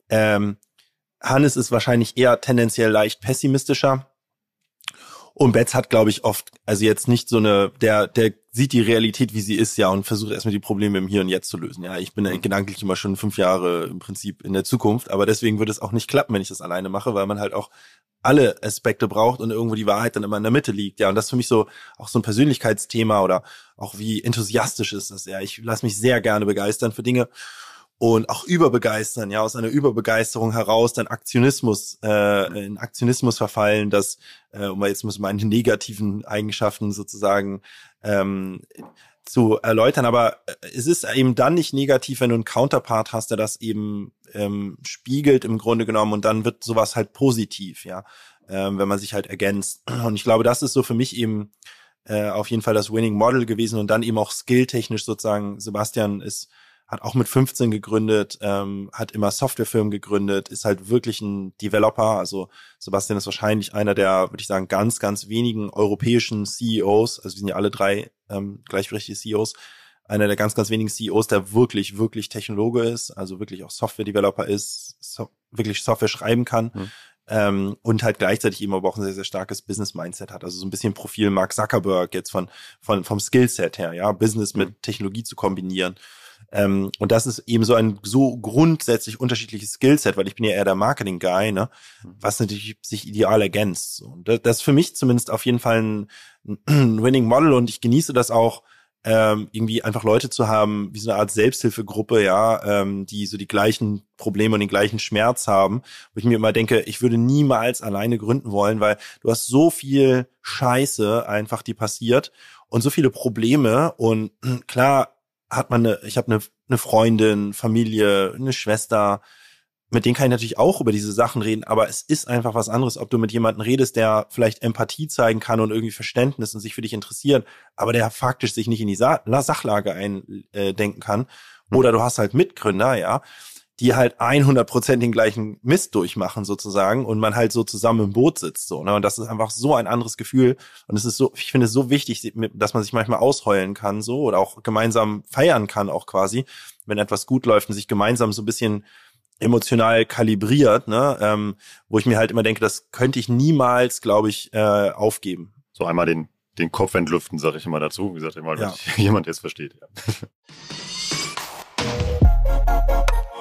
Ähm, Hannes ist wahrscheinlich eher tendenziell leicht pessimistischer. Und Betz hat, glaube ich, oft, also jetzt nicht so eine, der, der sieht die Realität, wie sie ist, ja, und versucht erstmal die Probleme im Hier und Jetzt zu lösen. Ja, ich bin mhm. gedanklich immer schon fünf Jahre im Prinzip in der Zukunft, aber deswegen würde es auch nicht klappen, wenn ich das alleine mache, weil man halt auch alle Aspekte braucht und irgendwo die Wahrheit dann immer in der Mitte liegt. Ja, und das ist für mich so auch so ein Persönlichkeitsthema oder auch wie enthusiastisch ist das. Ja, ich lasse mich sehr gerne begeistern für Dinge und auch überbegeistern, ja, aus einer Überbegeisterung heraus dann Aktionismus, äh, in Aktionismus verfallen, das, äh, um jetzt muss meine negativen Eigenschaften sozusagen ähm, zu erläutern, aber äh, es ist eben dann nicht negativ, wenn du einen Counterpart hast, der das eben ähm, spiegelt im Grunde genommen und dann wird sowas halt positiv, ja, ähm, wenn man sich halt ergänzt. Und ich glaube, das ist so für mich eben äh, auf jeden Fall das Winning Model gewesen und dann eben auch skilltechnisch sozusagen. Sebastian ist hat auch mit 15 gegründet, ähm, hat immer Softwarefirmen gegründet, ist halt wirklich ein Developer. Also Sebastian ist wahrscheinlich einer der, würde ich sagen, ganz, ganz wenigen europäischen CEOs, also wir sind ja alle drei ähm, gleichberechtigte CEOs, einer der ganz, ganz wenigen CEOs, der wirklich, wirklich Technologe ist, also wirklich auch Software-Developer ist, so, wirklich Software schreiben kann. Mhm. Ähm, und halt gleichzeitig eben aber auch ein sehr, sehr starkes Business-Mindset hat. Also so ein bisschen Profil Mark Zuckerberg jetzt von, von vom Skillset her, ja, Business mit mhm. Technologie zu kombinieren. Ähm, und das ist eben so ein so grundsätzlich unterschiedliches Skillset, weil ich bin ja eher der Marketing-Guy, ne? Mhm. was natürlich sich ideal ergänzt. Und das, das ist für mich zumindest auf jeden Fall ein, ein Winning Model und ich genieße das auch, ähm, irgendwie einfach Leute zu haben, wie so eine Art Selbsthilfegruppe, ja, ähm, die so die gleichen Probleme und den gleichen Schmerz haben, wo ich mir immer denke, ich würde niemals alleine gründen wollen, weil du hast so viel Scheiße einfach, die passiert und so viele Probleme und klar hat man eine, ich habe eine, eine Freundin, Familie, eine Schwester, mit denen kann ich natürlich auch über diese Sachen reden, aber es ist einfach was anderes, ob du mit jemandem redest, der vielleicht Empathie zeigen kann und irgendwie Verständnis und sich für dich interessiert, aber der faktisch sich nicht in die Sa Sachlage eindenken kann. Oder du hast halt Mitgründer, ja, die halt 100% den gleichen Mist durchmachen sozusagen und man halt so zusammen im Boot sitzt so ne? Und das ist einfach so ein anderes Gefühl. Und es ist so ich finde es so wichtig dass man sich manchmal ausheulen kann so oder auch gemeinsam feiern kann auch quasi wenn etwas gut läuft und sich gemeinsam so ein bisschen emotional kalibriert ne? Ähm, wo ich mir halt immer denke das könnte ich niemals glaube ich äh, aufgeben. So einmal den den Kopf entlüften sage ich immer dazu. Wie gesagt immer ja. jemand der es versteht ja.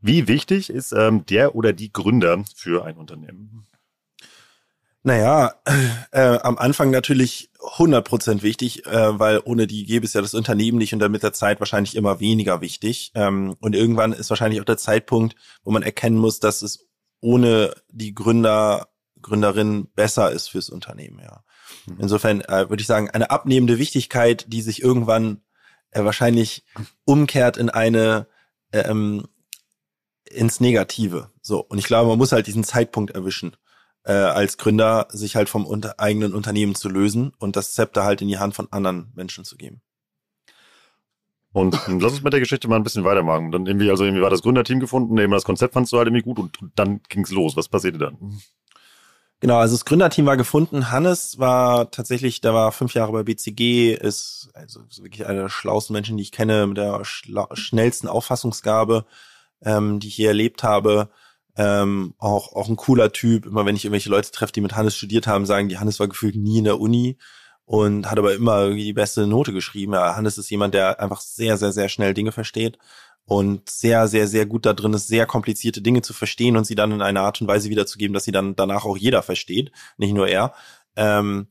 Wie wichtig ist ähm, der oder die Gründer für ein Unternehmen? Naja, äh, am Anfang natürlich 100% wichtig, äh, weil ohne die gäbe es ja das Unternehmen nicht und dann mit der Zeit wahrscheinlich immer weniger wichtig. Ähm, und irgendwann ist wahrscheinlich auch der Zeitpunkt, wo man erkennen muss, dass es ohne die Gründer, Gründerin besser ist fürs Unternehmen, ja. Mhm. Insofern äh, würde ich sagen, eine abnehmende Wichtigkeit, die sich irgendwann äh, wahrscheinlich umkehrt in eine ähm, ins Negative. So. Und ich glaube, man muss halt diesen Zeitpunkt erwischen, äh, als Gründer sich halt vom unter eigenen Unternehmen zu lösen und das Zepter halt in die Hand von anderen Menschen zu geben. Und lass uns mit der Geschichte mal ein bisschen weitermachen. Dann irgendwie, also irgendwie war das Gründerteam gefunden, eben das Konzept fandst du halt irgendwie gut und, dann ging's los. Was passierte dann? Genau, also das Gründerteam war gefunden. Hannes war tatsächlich, der war fünf Jahre bei BCG, ist also wirklich einer der schlauesten Menschen, die ich kenne, mit der schnellsten Auffassungsgabe, ähm, die ich hier erlebt habe. Ähm, auch, auch ein cooler Typ. Immer wenn ich irgendwelche Leute treffe, die mit Hannes studiert haben, sagen die, Hannes war gefühlt nie in der Uni und hat aber immer irgendwie die beste Note geschrieben. Ja, Hannes ist jemand, der einfach sehr, sehr, sehr schnell Dinge versteht und sehr, sehr, sehr gut da drin ist, sehr komplizierte Dinge zu verstehen und sie dann in einer Art und Weise wiederzugeben, dass sie dann danach auch jeder versteht, nicht nur er. Ähm,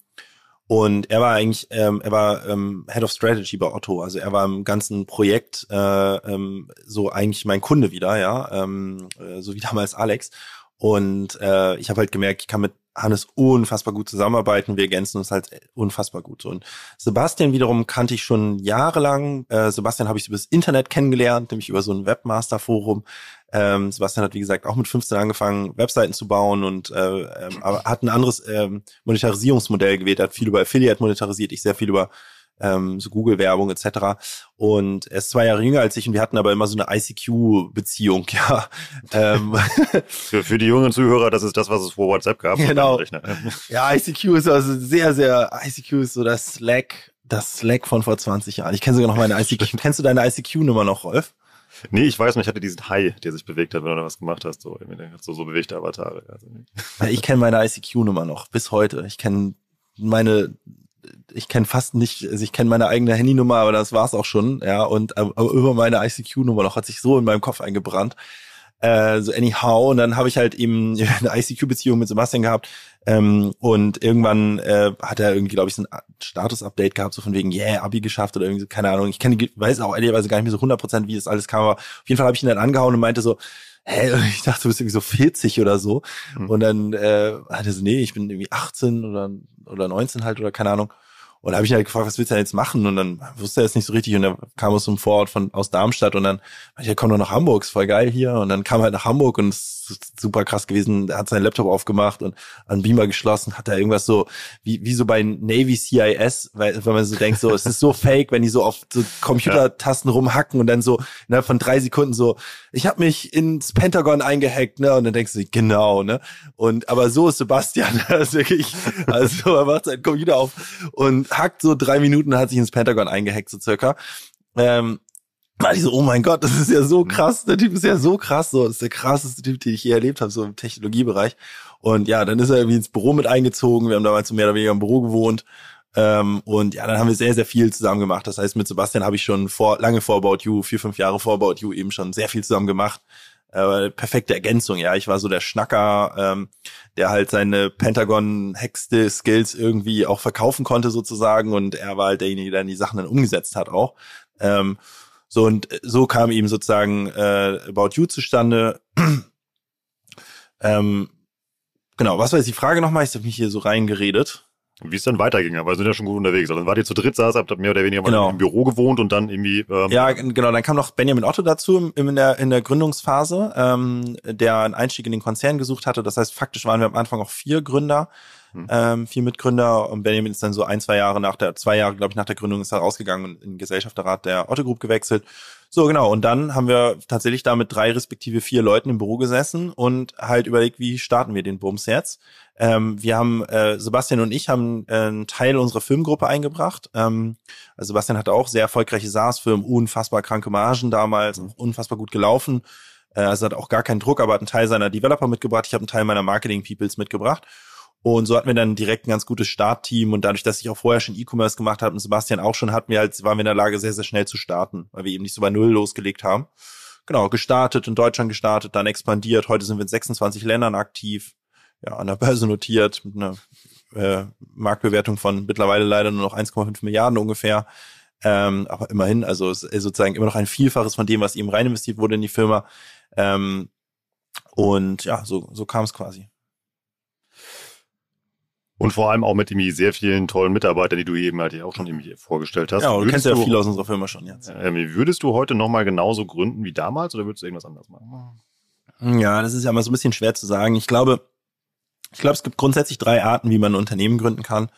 und er war eigentlich, ähm, er war ähm, Head of Strategy bei Otto. Also er war im ganzen Projekt äh, ähm, so eigentlich mein Kunde wieder, ja, ähm, äh, so wie damals Alex. Und äh, ich habe halt gemerkt, ich kann mit Hannes unfassbar gut zusammenarbeiten. Wir ergänzen uns halt unfassbar gut. Und Sebastian wiederum kannte ich schon jahrelang. Äh, Sebastian habe ich über das Internet kennengelernt, nämlich über so ein Webmaster-Forum. Ähm, Sebastian hat, wie gesagt, auch mit 15 angefangen, Webseiten zu bauen und äh, aber hat ein anderes ähm, Monetarisierungsmodell gewählt. Hat viel über Affiliate monetarisiert, ich sehr viel über ähm, so Google-Werbung etc. Und er ist zwei Jahre jünger als ich und wir hatten aber immer so eine ICQ-Beziehung, ja. ähm. für, für die jungen Zuhörer, das ist das, was es vor WhatsApp gab. Genau. Ja, ICQ ist also sehr, sehr, ICQ ist so das Slack, das Slack von vor 20 Jahren. Ich kenne sogar noch meine ICQ. Kennst du deine ICQ-Nummer noch, Rolf? Nee, ich weiß nicht, ich hatte diesen Hai, der sich bewegt hat, wenn du da was gemacht hast, so, so, so bewegte Avatare. Also. Ich kenne meine ICQ-Nummer noch, bis heute. Ich kenne meine, ich kenne fast nicht, also ich kenne meine eigene Handynummer, aber das war's auch schon, ja, und aber über meine ICQ-Nummer noch hat sich so in meinem Kopf eingebrannt. Äh, so anyhow, und dann habe ich halt eben eine ICQ-Beziehung mit Sebastian gehabt, ähm, und irgendwann äh, hat er irgendwie, glaube ich, so ein Status-Update gehabt, so von wegen, yeah, Abi geschafft oder irgendwie keine Ahnung. Ich kenne, weiß auch ehrlicherweise gar nicht mehr so 100% wie das alles kam, aber auf jeden Fall habe ich ihn dann angehauen und meinte so, hä, ich dachte, du bist irgendwie so 40 oder so. Mhm. Und dann äh, hat er so, nee, ich bin irgendwie 18 oder, oder 19 halt oder keine Ahnung. Und da habe ich halt gefragt, was willst du denn jetzt machen? Und dann wusste er es nicht so richtig. Und dann kam aus so einem Vorort von aus Darmstadt und dann ich, ja, komm doch nach Hamburg, ist voll geil hier. Und dann kam halt nach Hamburg und es super krass gewesen. Er hat seinen Laptop aufgemacht und an Beamer geschlossen, hat da irgendwas so, wie, wie so bei Navy CIS, weil, wenn man so denkt, so, es ist so fake, wenn die so auf so Computertasten rumhacken und dann so innerhalb von drei Sekunden so, ich habe mich ins Pentagon eingehackt, ne? Und dann denkst du, genau, ne? Und aber so ist Sebastian, ist wirklich, also er macht seinen Computer auf und hackt so drei Minuten, hat sich ins Pentagon eingehackt, so circa. Ähm, war ich so, oh mein Gott, das ist ja so krass, der Typ ist ja so krass, so, das ist der krasseste Typ, den ich je erlebt habe, so im Technologiebereich. Und ja, dann ist er irgendwie ins Büro mit eingezogen, wir haben damals so mehr oder weniger im Büro gewohnt. Ähm, und ja, dann haben wir sehr, sehr viel zusammen gemacht. Das heißt, mit Sebastian habe ich schon vor, lange vor About You, vier, fünf Jahre vor About You eben schon sehr viel zusammen gemacht. Äh, perfekte Ergänzung, ja. Ich war so der Schnacker, ähm, der halt seine Pentagon-Hexte-Skills irgendwie auch verkaufen konnte sozusagen und er war halt derjenige, der die Sachen dann umgesetzt hat auch. Ähm, so und so kam eben sozusagen äh, About You zustande. ähm, genau, was war jetzt die Frage nochmal? Ich habe mich hier so reingeredet. Wie es dann weiterging, aber wir sind ja schon gut unterwegs. Also dann wart ihr zu dritt, saß, habt mehr oder weniger genau. mal im Büro gewohnt und dann irgendwie. Ähm ja, genau. Dann kam noch Benjamin Otto dazu in der in der Gründungsphase, ähm, der einen Einstieg in den Konzern gesucht hatte. Das heißt, faktisch waren wir am Anfang auch vier Gründer, hm. ähm, vier Mitgründer und Benjamin ist dann so ein zwei Jahre nach der zwei Jahre, glaube ich, nach der Gründung ist er rausgegangen und in den Gesellschafterrat der Otto Group gewechselt. So, genau. Und dann haben wir tatsächlich da mit drei respektive vier Leuten im Büro gesessen und halt überlegt, wie starten wir den Bums jetzt. Ähm, wir haben, äh, Sebastian und ich haben äh, einen Teil unserer Filmgruppe eingebracht. Ähm, also Sebastian hatte auch sehr erfolgreiche SaaS-Firmen, unfassbar kranke Margen damals, unfassbar gut gelaufen. Äh, also hat auch gar keinen Druck, aber hat einen Teil seiner Developer mitgebracht. Ich habe einen Teil meiner Marketing-Peoples mitgebracht. Und so hatten wir dann direkt ein ganz gutes Startteam und dadurch, dass ich auch vorher schon E-Commerce gemacht habe und Sebastian auch schon, hatten wir halt, waren wir in der Lage, sehr, sehr schnell zu starten, weil wir eben nicht so bei Null losgelegt haben. Genau, gestartet, in Deutschland gestartet, dann expandiert. Heute sind wir in 26 Ländern aktiv, ja, an der Börse notiert, mit einer äh, Marktbewertung von mittlerweile leider nur noch 1,5 Milliarden ungefähr. Ähm, aber immerhin, also ist sozusagen immer noch ein Vielfaches von dem, was eben rein investiert wurde in die Firma. Ähm, und ja, so, so kam es quasi. Und vor allem auch mit irgendwie sehr vielen tollen Mitarbeitern, die du eben halt auch schon irgendwie vorgestellt hast. Ja, du Würdest kennst ja viele aus unserer Firma schon jetzt. Ähm, würdest du heute nochmal genauso gründen wie damals oder würdest du irgendwas anderes machen? Ja, das ist ja mal so ein bisschen schwer zu sagen. Ich glaube, ich glaube, es gibt grundsätzlich drei Arten, wie man ein Unternehmen gründen kann.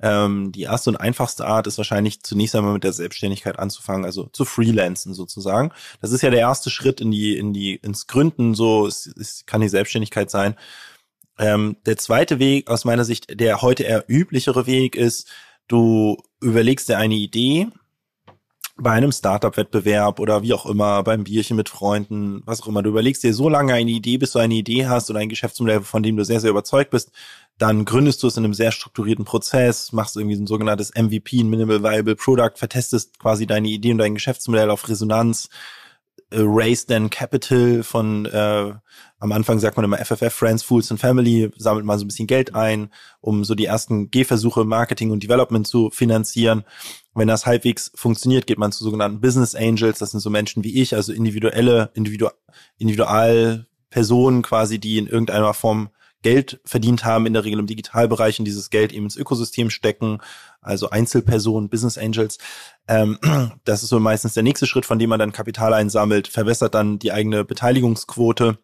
Ähm, die erste und einfachste Art ist wahrscheinlich zunächst einmal mit der Selbstständigkeit anzufangen, also zu freelancen sozusagen. Das ist ja der erste Schritt in die, in die, ins Gründen. So, es, es kann die Selbstständigkeit sein. Ähm, der zweite Weg aus meiner Sicht, der heute eher üblichere Weg ist, du überlegst dir eine Idee bei einem Startup-Wettbewerb oder wie auch immer, beim Bierchen mit Freunden, was auch immer. Du überlegst dir so lange eine Idee, bis du eine Idee hast oder ein Geschäftsmodell, von dem du sehr, sehr überzeugt bist. Dann gründest du es in einem sehr strukturierten Prozess, machst irgendwie ein sogenanntes MVP, ein Minimal Viable Product, vertestest quasi deine Idee und dein Geschäftsmodell auf Resonanz, Raise then Capital von äh, am Anfang sagt man immer FFF, Friends, Fools and Family, sammelt mal so ein bisschen Geld ein, um so die ersten Gehversuche Marketing und Development zu finanzieren. Wenn das halbwegs funktioniert, geht man zu sogenannten Business Angels. Das sind so Menschen wie ich, also individuelle, individu Individualpersonen quasi, die in irgendeiner Form Geld verdient haben, in der Regel im Digitalbereich und dieses Geld eben ins Ökosystem stecken, also Einzelpersonen, Business Angels. Ähm, das ist so meistens der nächste Schritt, von dem man dann Kapital einsammelt, verbessert dann die eigene Beteiligungsquote.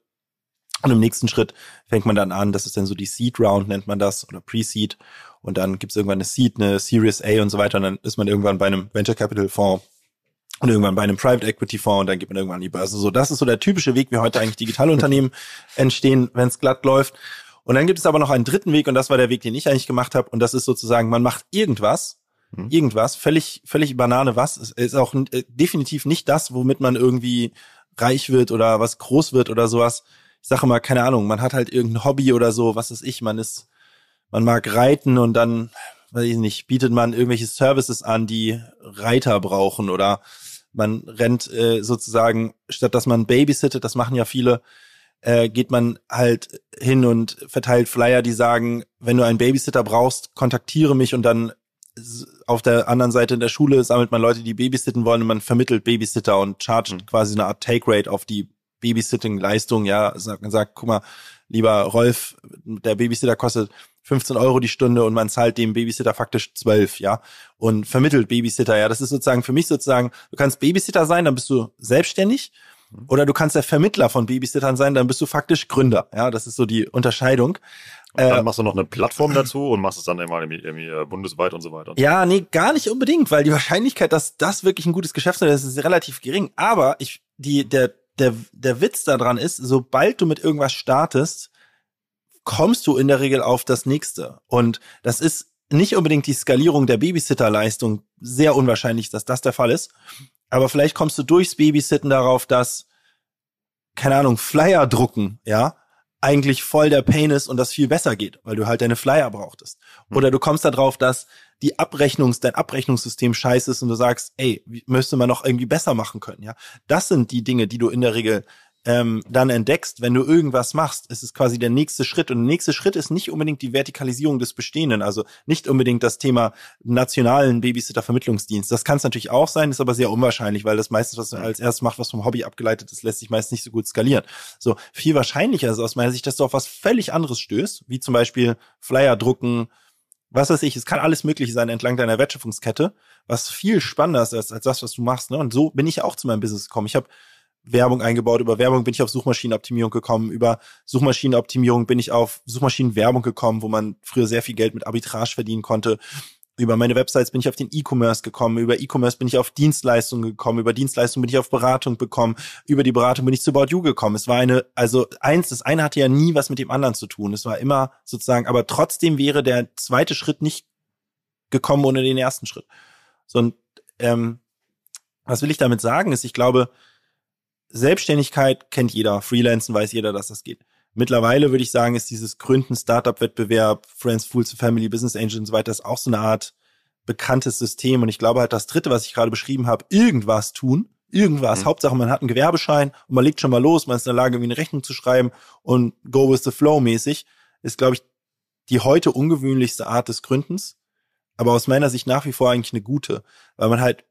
Und im nächsten Schritt fängt man dann an, das ist dann so die Seed Round, nennt man das, oder Pre-Seed. Und dann gibt es irgendwann eine Seed, eine Series A und so weiter. Und dann ist man irgendwann bei einem Venture Capital Fonds und irgendwann bei einem Private Equity Fonds und dann geht man irgendwann an die Börse. So, das ist so der typische Weg, wie heute eigentlich Digitalunternehmen entstehen, wenn es glatt läuft. Und dann gibt es aber noch einen dritten Weg und das war der Weg, den ich eigentlich gemacht habe. Und das ist sozusagen, man macht irgendwas, mhm. irgendwas, völlig, völlig Banane was. Es ist auch äh, definitiv nicht das, womit man irgendwie reich wird oder was groß wird oder sowas. Ich sage mal, keine Ahnung, man hat halt irgendein Hobby oder so, was ist ich, man ist, man mag reiten und dann, weiß ich nicht, bietet man irgendwelche Services an, die Reiter brauchen oder man rennt äh, sozusagen, statt dass man babysittet, das machen ja viele, äh, geht man halt hin und verteilt Flyer, die sagen, wenn du einen Babysitter brauchst, kontaktiere mich und dann auf der anderen Seite in der Schule sammelt man Leute, die babysitten wollen und man vermittelt Babysitter und chargt mhm. quasi eine Art Take Rate auf die Babysitting-Leistung. Ja, sagt, sagt, guck mal, lieber Rolf, der Babysitter kostet 15 Euro die Stunde und man zahlt dem Babysitter faktisch 12, ja, und vermittelt Babysitter, ja. Das ist sozusagen für mich sozusagen, du kannst Babysitter sein, dann bist du selbstständig. Oder du kannst der Vermittler von Babysittern sein, dann bist du faktisch Gründer. Ja, das ist so die Unterscheidung. Und dann äh, machst du noch eine Plattform dazu und machst es dann immer irgendwie, irgendwie äh, bundesweit und so weiter. Ja, nee, gar nicht unbedingt, weil die Wahrscheinlichkeit, dass das wirklich ein gutes Geschäftsmodell ist, ist relativ gering. Aber ich, die, der, der, der Witz daran ist, sobald du mit irgendwas startest, kommst du in der Regel auf das nächste. Und das ist nicht unbedingt die Skalierung der Babysitterleistung. Sehr unwahrscheinlich, dass das der Fall ist. Aber vielleicht kommst du durchs Babysitten darauf, dass, keine Ahnung, Flyer drucken, ja, eigentlich voll der Pain ist und das viel besser geht, weil du halt deine Flyer brauchtest. Hm. Oder du kommst darauf, dass die Abrechnungs, dein Abrechnungssystem scheiße ist und du sagst, ey, müsste man noch irgendwie besser machen können, ja. Das sind die Dinge, die du in der Regel ähm, dann entdeckst, wenn du irgendwas machst, ist es quasi der nächste Schritt. Und der nächste Schritt ist nicht unbedingt die Vertikalisierung des Bestehenden, also nicht unbedingt das Thema nationalen Babysitter-Vermittlungsdienst. Das kann es natürlich auch sein, ist aber sehr unwahrscheinlich, weil das meistens, was man als erstes macht, was vom Hobby abgeleitet ist, lässt sich meist nicht so gut skalieren. So, viel wahrscheinlicher ist aus meiner Sicht, dass du auf was völlig anderes stößt, wie zum Beispiel Flyer drucken, was weiß ich, es kann alles möglich sein entlang deiner Wertschöpfungskette, was viel spannender ist als, das, was du machst. Ne? Und so bin ich auch zu meinem Business gekommen. Ich habe Werbung eingebaut. Über Werbung bin ich auf Suchmaschinenoptimierung gekommen. Über Suchmaschinenoptimierung bin ich auf Suchmaschinenwerbung gekommen, wo man früher sehr viel Geld mit Arbitrage verdienen konnte. über meine Websites bin ich auf den E-Commerce gekommen, über E-Commerce bin ich auf Dienstleistungen gekommen, über Dienstleistungen bin ich auf Beratung bekommen, über die Beratung bin ich zu About You gekommen. Es war eine, also eins, das eine hatte ja nie was mit dem anderen zu tun. Es war immer sozusagen, aber trotzdem wäre der zweite Schritt nicht gekommen ohne den ersten Schritt. So, und ähm, was will ich damit sagen, ist, ich glaube, Selbstständigkeit kennt jeder, Freelancen weiß jeder, dass das geht. Mittlerweile würde ich sagen, ist dieses Gründen, Startup-Wettbewerb, Friends, Fools, Family, Business Angels und so weiter, ist auch so eine Art bekanntes System. Und ich glaube halt, das dritte, was ich gerade beschrieben habe, irgendwas tun, irgendwas. Mhm. Hauptsache, man hat einen Gewerbeschein und man legt schon mal los, man ist in der Lage, irgendwie eine Rechnung zu schreiben und go with the flow mäßig, ist, glaube ich, die heute ungewöhnlichste Art des Gründens, aber aus meiner Sicht nach wie vor eigentlich eine gute, weil man halt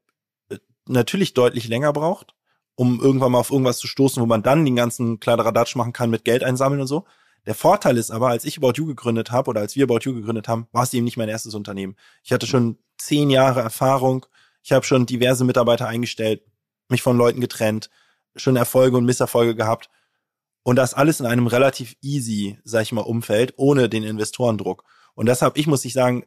äh, natürlich deutlich länger braucht, um irgendwann mal auf irgendwas zu stoßen, wo man dann den ganzen Kladderadatsch machen kann mit Geld einsammeln und so. Der Vorteil ist aber, als ich About You gegründet habe oder als wir About You gegründet haben, war es eben nicht mein erstes Unternehmen. Ich hatte schon zehn Jahre Erfahrung, ich habe schon diverse Mitarbeiter eingestellt, mich von Leuten getrennt, schon Erfolge und Misserfolge gehabt. Und das alles in einem relativ easy, sag ich mal, Umfeld, ohne den Investorendruck. Und deshalb, ich muss ich sagen,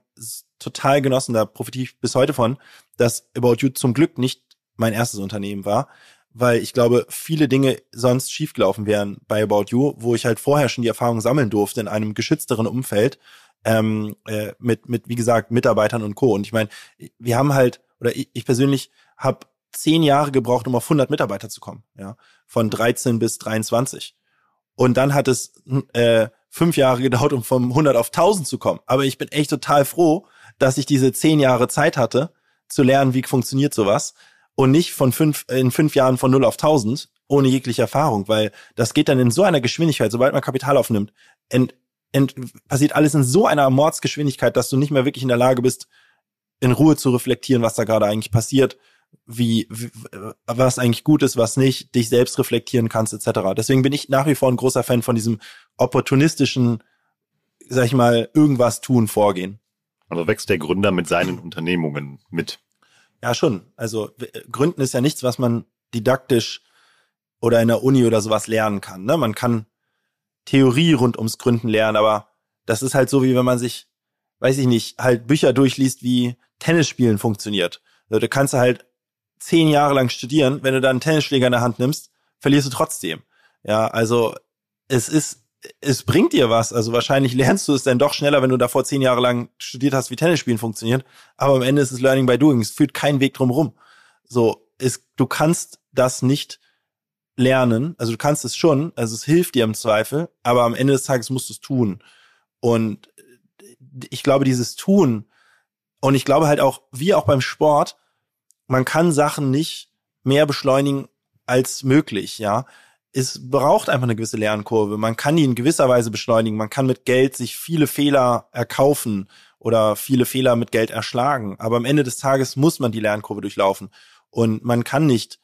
total genossen, da profitiere ich bis heute von, dass About You zum Glück nicht mein erstes Unternehmen war, weil ich glaube, viele Dinge sonst schiefgelaufen wären bei About You, wo ich halt vorher schon die Erfahrung sammeln durfte in einem geschützteren Umfeld ähm, äh, mit, mit, wie gesagt, Mitarbeitern und Co. Und ich meine, wir haben halt, oder ich, ich persönlich habe zehn Jahre gebraucht, um auf 100 Mitarbeiter zu kommen, ja, von 13 bis 23. Und dann hat es äh, fünf Jahre gedauert, um vom 100 auf 1000 zu kommen. Aber ich bin echt total froh, dass ich diese zehn Jahre Zeit hatte, zu lernen, wie funktioniert sowas und nicht von fünf, in fünf Jahren von null auf tausend ohne jegliche Erfahrung, weil das geht dann in so einer Geschwindigkeit, sobald man Kapital aufnimmt, ent, ent, passiert alles in so einer Mordsgeschwindigkeit, dass du nicht mehr wirklich in der Lage bist, in Ruhe zu reflektieren, was da gerade eigentlich passiert, wie, wie was eigentlich gut ist, was nicht, dich selbst reflektieren kannst, etc. Deswegen bin ich nach wie vor ein großer Fan von diesem opportunistischen, sag ich mal, irgendwas tun, vorgehen. Also wächst der Gründer mit seinen Unternehmungen mit. Ja, schon. Also Gründen ist ja nichts, was man didaktisch oder in der Uni oder sowas lernen kann. Ne? Man kann Theorie rund ums Gründen lernen, aber das ist halt so, wie wenn man sich, weiß ich nicht, halt Bücher durchliest, wie Tennisspielen funktioniert. Also, du kannst halt zehn Jahre lang studieren, wenn du dann einen Tennisschläger in der Hand nimmst, verlierst du trotzdem. Ja, also es ist es bringt dir was. Also wahrscheinlich lernst du es dann doch schneller, wenn du davor zehn Jahre lang studiert hast, wie Tennisspielen funktioniert. Aber am Ende ist es Learning by Doing. Es führt keinen Weg drum rum. So, es, du kannst das nicht lernen. Also du kannst es schon. Also es hilft dir im Zweifel. Aber am Ende des Tages musst du es tun. Und ich glaube, dieses Tun und ich glaube halt auch, wie auch beim Sport, man kann Sachen nicht mehr beschleunigen als möglich, ja es braucht einfach eine gewisse Lernkurve. Man kann die in gewisser Weise beschleunigen. Man kann mit Geld sich viele Fehler erkaufen oder viele Fehler mit Geld erschlagen. Aber am Ende des Tages muss man die Lernkurve durchlaufen. Und man kann nicht,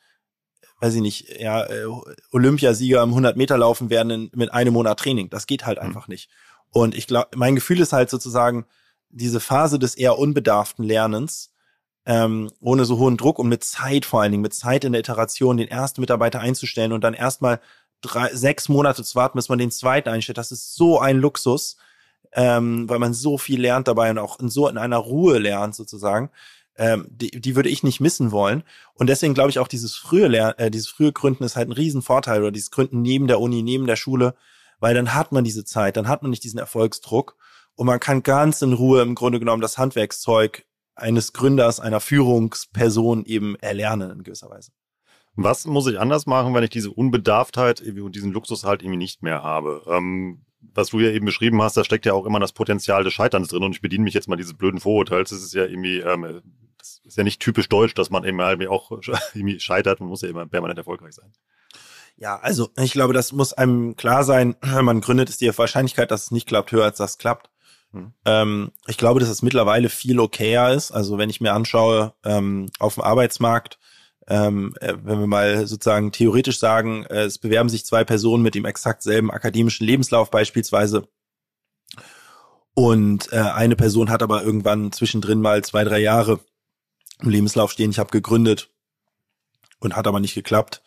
weiß ich nicht, ja, äh, Olympiasieger im 100 Meter laufen werden in, mit einem Monat Training. Das geht halt mhm. einfach nicht. Und ich glaube, mein Gefühl ist halt sozusagen diese Phase des eher unbedarften Lernens, ähm, ohne so hohen Druck und mit Zeit vor allen Dingen, mit Zeit in der Iteration, den ersten Mitarbeiter einzustellen und dann erstmal drei, sechs Monate zu warten, bis man den zweiten einstellt. Das ist so ein Luxus, ähm, weil man so viel lernt dabei und auch in so in einer Ruhe lernt sozusagen. Ähm, die, die würde ich nicht missen wollen. Und deswegen glaube ich auch, dieses frühe Lernen, äh, dieses frühe Gründen ist halt ein Riesenvorteil oder dieses Gründen neben der Uni, neben der Schule, weil dann hat man diese Zeit, dann hat man nicht diesen Erfolgsdruck und man kann ganz in Ruhe im Grunde genommen das Handwerkszeug eines Gründers, einer Führungsperson eben erlernen in gewisser Weise. Was muss ich anders machen, wenn ich diese Unbedarftheit und diesen Luxus halt irgendwie nicht mehr habe? Ähm, was du ja eben beschrieben hast, da steckt ja auch immer das Potenzial des Scheiterns drin und ich bediene mich jetzt mal dieses blöden Vorurteils. Das ist ja irgendwie, ähm, das ist ja nicht typisch deutsch, dass man eben halt auch irgendwie scheitert. Man muss ja immer permanent erfolgreich sein. Ja, also ich glaube, das muss einem klar sein, wenn man gründet, ist die Wahrscheinlichkeit, dass es nicht klappt, höher als das klappt. Mhm. Ähm, ich glaube, dass es mittlerweile viel okayer ist. Also wenn ich mir anschaue, ähm, auf dem Arbeitsmarkt, ähm, äh, wenn wir mal sozusagen theoretisch sagen, äh, es bewerben sich zwei Personen mit dem exakt selben akademischen Lebenslauf beispielsweise. Und äh, eine Person hat aber irgendwann zwischendrin mal zwei, drei Jahre im Lebenslauf stehen, ich habe gegründet und hat aber nicht geklappt.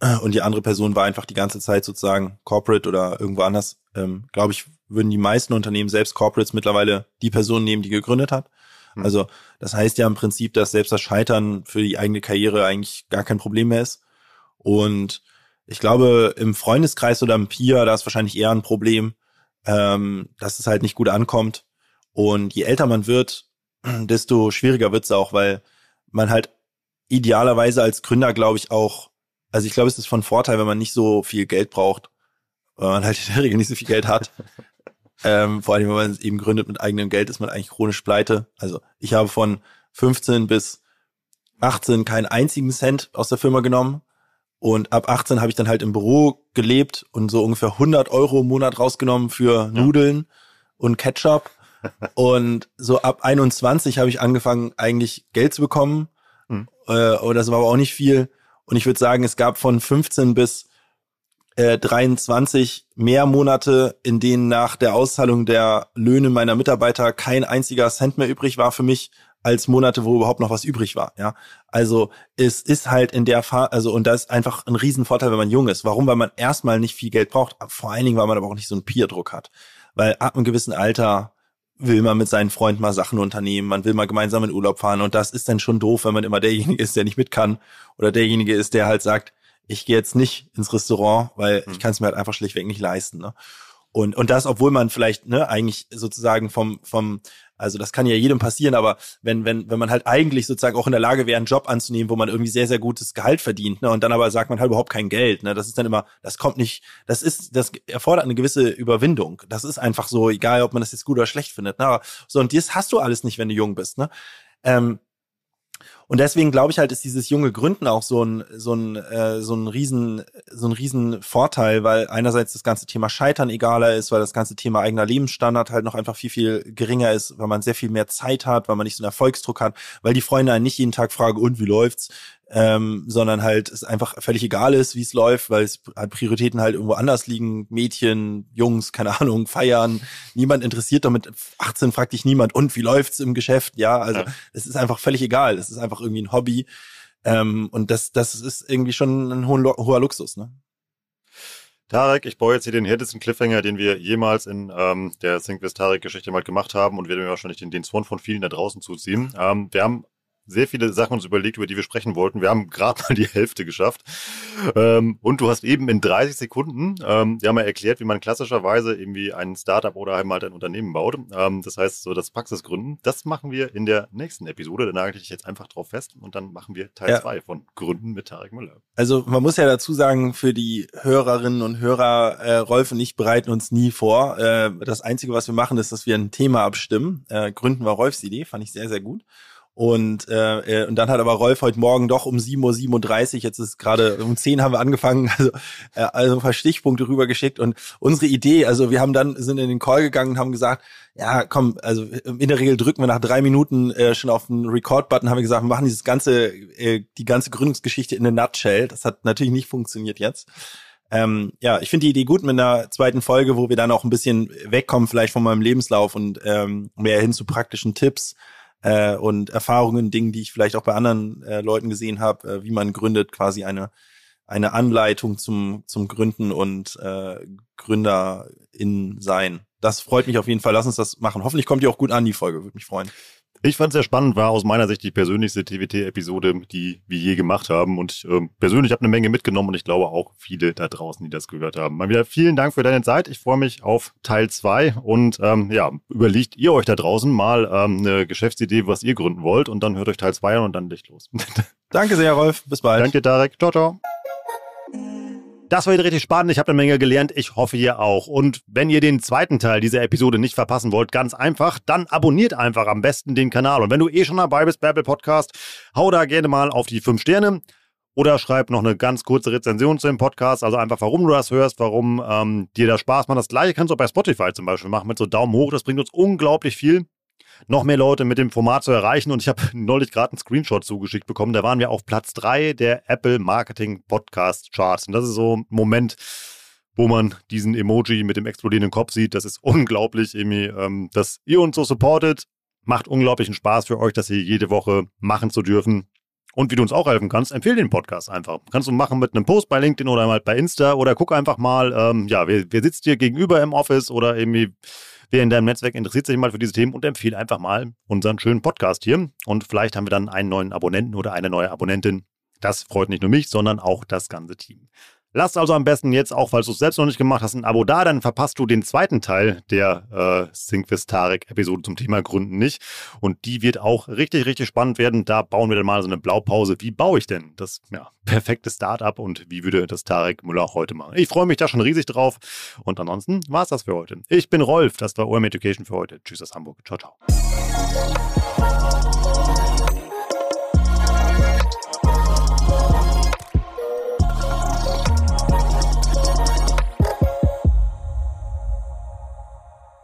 Äh, und die andere Person war einfach die ganze Zeit sozusagen Corporate oder irgendwo anders. Ähm, Glaube ich, würden die meisten Unternehmen selbst Corporates mittlerweile die Person nehmen, die gegründet hat. Hm. Also das heißt ja im Prinzip, dass selbst das Scheitern für die eigene Karriere eigentlich gar kein Problem mehr ist. Und ich glaube, im Freundeskreis oder im Peer, da ist wahrscheinlich eher ein Problem, ähm, dass es halt nicht gut ankommt. Und je älter man wird, desto schwieriger wird es auch, weil man halt idealerweise als Gründer, glaube ich, auch, also ich glaube, es ist von Vorteil, wenn man nicht so viel Geld braucht, weil man halt in der Regel nicht so viel Geld hat. ähm, vor allem, wenn man eben gründet mit eigenem Geld, ist man eigentlich chronisch pleite. Also ich habe von 15 bis 18 keinen einzigen Cent aus der Firma genommen. Und ab 18 habe ich dann halt im Büro gelebt und so ungefähr 100 Euro im Monat rausgenommen für Nudeln und Ketchup. und so ab 21 habe ich angefangen, eigentlich Geld zu bekommen. Mhm. Äh, und das war aber auch nicht viel. Und ich würde sagen, es gab von 15 bis äh, 23 mehr Monate, in denen nach der Auszahlung der Löhne meiner Mitarbeiter kein einziger Cent mehr übrig war für mich, als Monate, wo überhaupt noch was übrig war. Ja, also es ist halt in der Phase, also und das ist einfach ein Riesenvorteil, wenn man jung ist. Warum? Weil man erstmal nicht viel Geld braucht, vor allen Dingen, weil man aber auch nicht so einen Peer-Druck hat. Weil ab einem gewissen Alter will man mit seinen Freunden mal Sachen unternehmen, man will mal gemeinsam in Urlaub fahren und das ist dann schon doof, wenn man immer derjenige ist, der nicht mit kann oder derjenige ist, der halt sagt, ich gehe jetzt nicht ins Restaurant, weil ich hm. kann es mir halt einfach schlichtweg nicht leisten. Ne? Und, und das, obwohl man vielleicht, ne, eigentlich sozusagen vom, vom, also das kann ja jedem passieren, aber wenn, wenn, wenn man halt eigentlich sozusagen auch in der Lage wäre, einen Job anzunehmen, wo man irgendwie sehr, sehr gutes Gehalt verdient, ne, und dann aber sagt man halt überhaupt kein Geld, ne, das ist dann immer, das kommt nicht, das ist, das erfordert eine gewisse Überwindung. Das ist einfach so, egal ob man das jetzt gut oder schlecht findet, ne, so, und das hast du alles nicht, wenn du jung bist, ne. Ähm, und deswegen glaube ich halt, ist dieses junge Gründen auch so ein, so ein, äh, so ein riesen, so ein riesen Vorteil, weil einerseits das ganze Thema Scheitern egaler ist, weil das ganze Thema eigener Lebensstandard halt noch einfach viel, viel geringer ist, weil man sehr viel mehr Zeit hat, weil man nicht so einen Erfolgsdruck hat, weil die Freunde einen nicht jeden Tag fragen, und wie läuft's? Ähm, sondern halt es einfach völlig egal ist, wie es läuft, weil es halt Prioritäten halt irgendwo anders liegen. Mädchen, Jungs, keine Ahnung, feiern. Niemand interessiert damit. 18 fragt dich niemand, und wie läuft's im Geschäft? Ja, also es ja. ist einfach völlig egal. Es ist einfach irgendwie ein Hobby. Ähm, und das, das ist irgendwie schon ein hoher, Luxus, ne? Tarek, ich baue jetzt hier den härtesten Cliffhanger, den wir jemals in ähm, der Think with Tarek-Geschichte mal gemacht haben und werden mir wahrscheinlich den, den Zorn von vielen da draußen zuziehen. Ähm, wir haben sehr viele Sachen uns überlegt, über die wir sprechen wollten. Wir haben gerade mal die Hälfte geschafft. Ähm, und du hast eben in 30 Sekunden, ähm, ja mal erklärt, wie man klassischerweise irgendwie ein Startup oder halt ein Unternehmen baut. Ähm, das heißt, so das Praxisgründen. Das machen wir in der nächsten Episode. Da nagel ich jetzt einfach drauf fest und dann machen wir Teil 2 ja. von Gründen mit Tarek Müller. Also man muss ja dazu sagen, für die Hörerinnen und Hörer, äh, Rolf und ich bereiten uns nie vor. Äh, das Einzige, was wir machen, ist, dass wir ein Thema abstimmen. Äh, Gründen war Rolfs Idee, fand ich sehr, sehr gut. Und, äh, äh, und dann hat aber Rolf heute Morgen doch um 7.37 Uhr, jetzt ist gerade um 10 haben wir angefangen, also, äh, also ein paar Stichpunkte rübergeschickt. Und unsere Idee, also wir haben dann, sind in den Call gegangen und haben gesagt, ja, komm, also in der Regel drücken wir nach drei Minuten äh, schon auf den Record-Button, haben wir gesagt, wir machen dieses ganze, äh, die ganze Gründungsgeschichte in a nutshell. Das hat natürlich nicht funktioniert jetzt. Ähm, ja, ich finde die Idee gut mit einer zweiten Folge, wo wir dann auch ein bisschen wegkommen vielleicht von meinem Lebenslauf und ähm, mehr hin zu praktischen Tipps äh, und Erfahrungen, Dingen, die ich vielleicht auch bei anderen äh, Leuten gesehen habe, äh, wie man gründet, quasi eine eine Anleitung zum zum Gründen und äh, Gründer in sein. Das freut mich auf jeden Fall. Lass uns das machen. Hoffentlich kommt ihr auch gut an die Folge. Würde mich freuen. Ich fand es sehr spannend, war aus meiner Sicht die persönlichste TWT-Episode, die wir je gemacht haben. Und ich, äh, persönlich habe eine Menge mitgenommen und ich glaube auch viele da draußen, die das gehört haben. Mal wieder vielen Dank für deine Zeit. Ich freue mich auf Teil zwei und ähm, ja, überlegt ihr euch da draußen mal ähm, eine Geschäftsidee, was ihr gründen wollt und dann hört euch Teil zwei an und dann Licht los. Danke sehr, Rolf. Bis bald. Danke, Tarek. Ciao, ciao. Das war wieder richtig spannend. Ich habe eine Menge gelernt. Ich hoffe, ihr auch. Und wenn ihr den zweiten Teil dieser Episode nicht verpassen wollt, ganz einfach, dann abonniert einfach am besten den Kanal. Und wenn du eh schon dabei bist, Babel Podcast, hau da gerne mal auf die fünf Sterne. Oder schreib noch eine ganz kurze Rezension zu dem Podcast, also einfach, warum du das hörst, warum ähm, dir das Spaß macht. Das gleiche kannst du auch bei Spotify zum Beispiel machen mit so Daumen hoch. Das bringt uns unglaublich viel noch mehr Leute mit dem Format zu erreichen. Und ich habe neulich gerade einen Screenshot zugeschickt bekommen. Da waren wir auf Platz 3 der Apple Marketing Podcast Charts. Und das ist so ein Moment, wo man diesen Emoji mit dem explodierenden Kopf sieht. Das ist unglaublich, irgendwie, ähm, dass ihr uns so supportet. Macht unglaublichen Spaß für euch, das hier jede Woche machen zu dürfen. Und wie du uns auch helfen kannst, empfehle den Podcast einfach. Kannst du machen mit einem Post bei LinkedIn oder mal bei Insta oder guck einfach mal, ähm, ja, wer, wer sitzt dir gegenüber im Office oder irgendwie Wer in deinem Netzwerk interessiert sich mal für diese Themen und empfehle einfach mal unseren schönen Podcast hier. Und vielleicht haben wir dann einen neuen Abonnenten oder eine neue Abonnentin. Das freut nicht nur mich, sondern auch das ganze Team. Lass also am besten jetzt, auch falls du es selbst noch nicht gemacht hast, ein Abo da, dann verpasst du den zweiten Teil der äh, Syncvis Tarek-Episode zum Thema Gründen nicht. Und die wird auch richtig, richtig spannend werden. Da bauen wir dann mal so eine Blaupause. Wie baue ich denn das ja, perfekte Startup und wie würde das Tarek Müller heute machen? Ich freue mich da schon riesig drauf. Und ansonsten war es das für heute. Ich bin Rolf, das war OM Education für heute. Tschüss aus Hamburg. Ciao, ciao.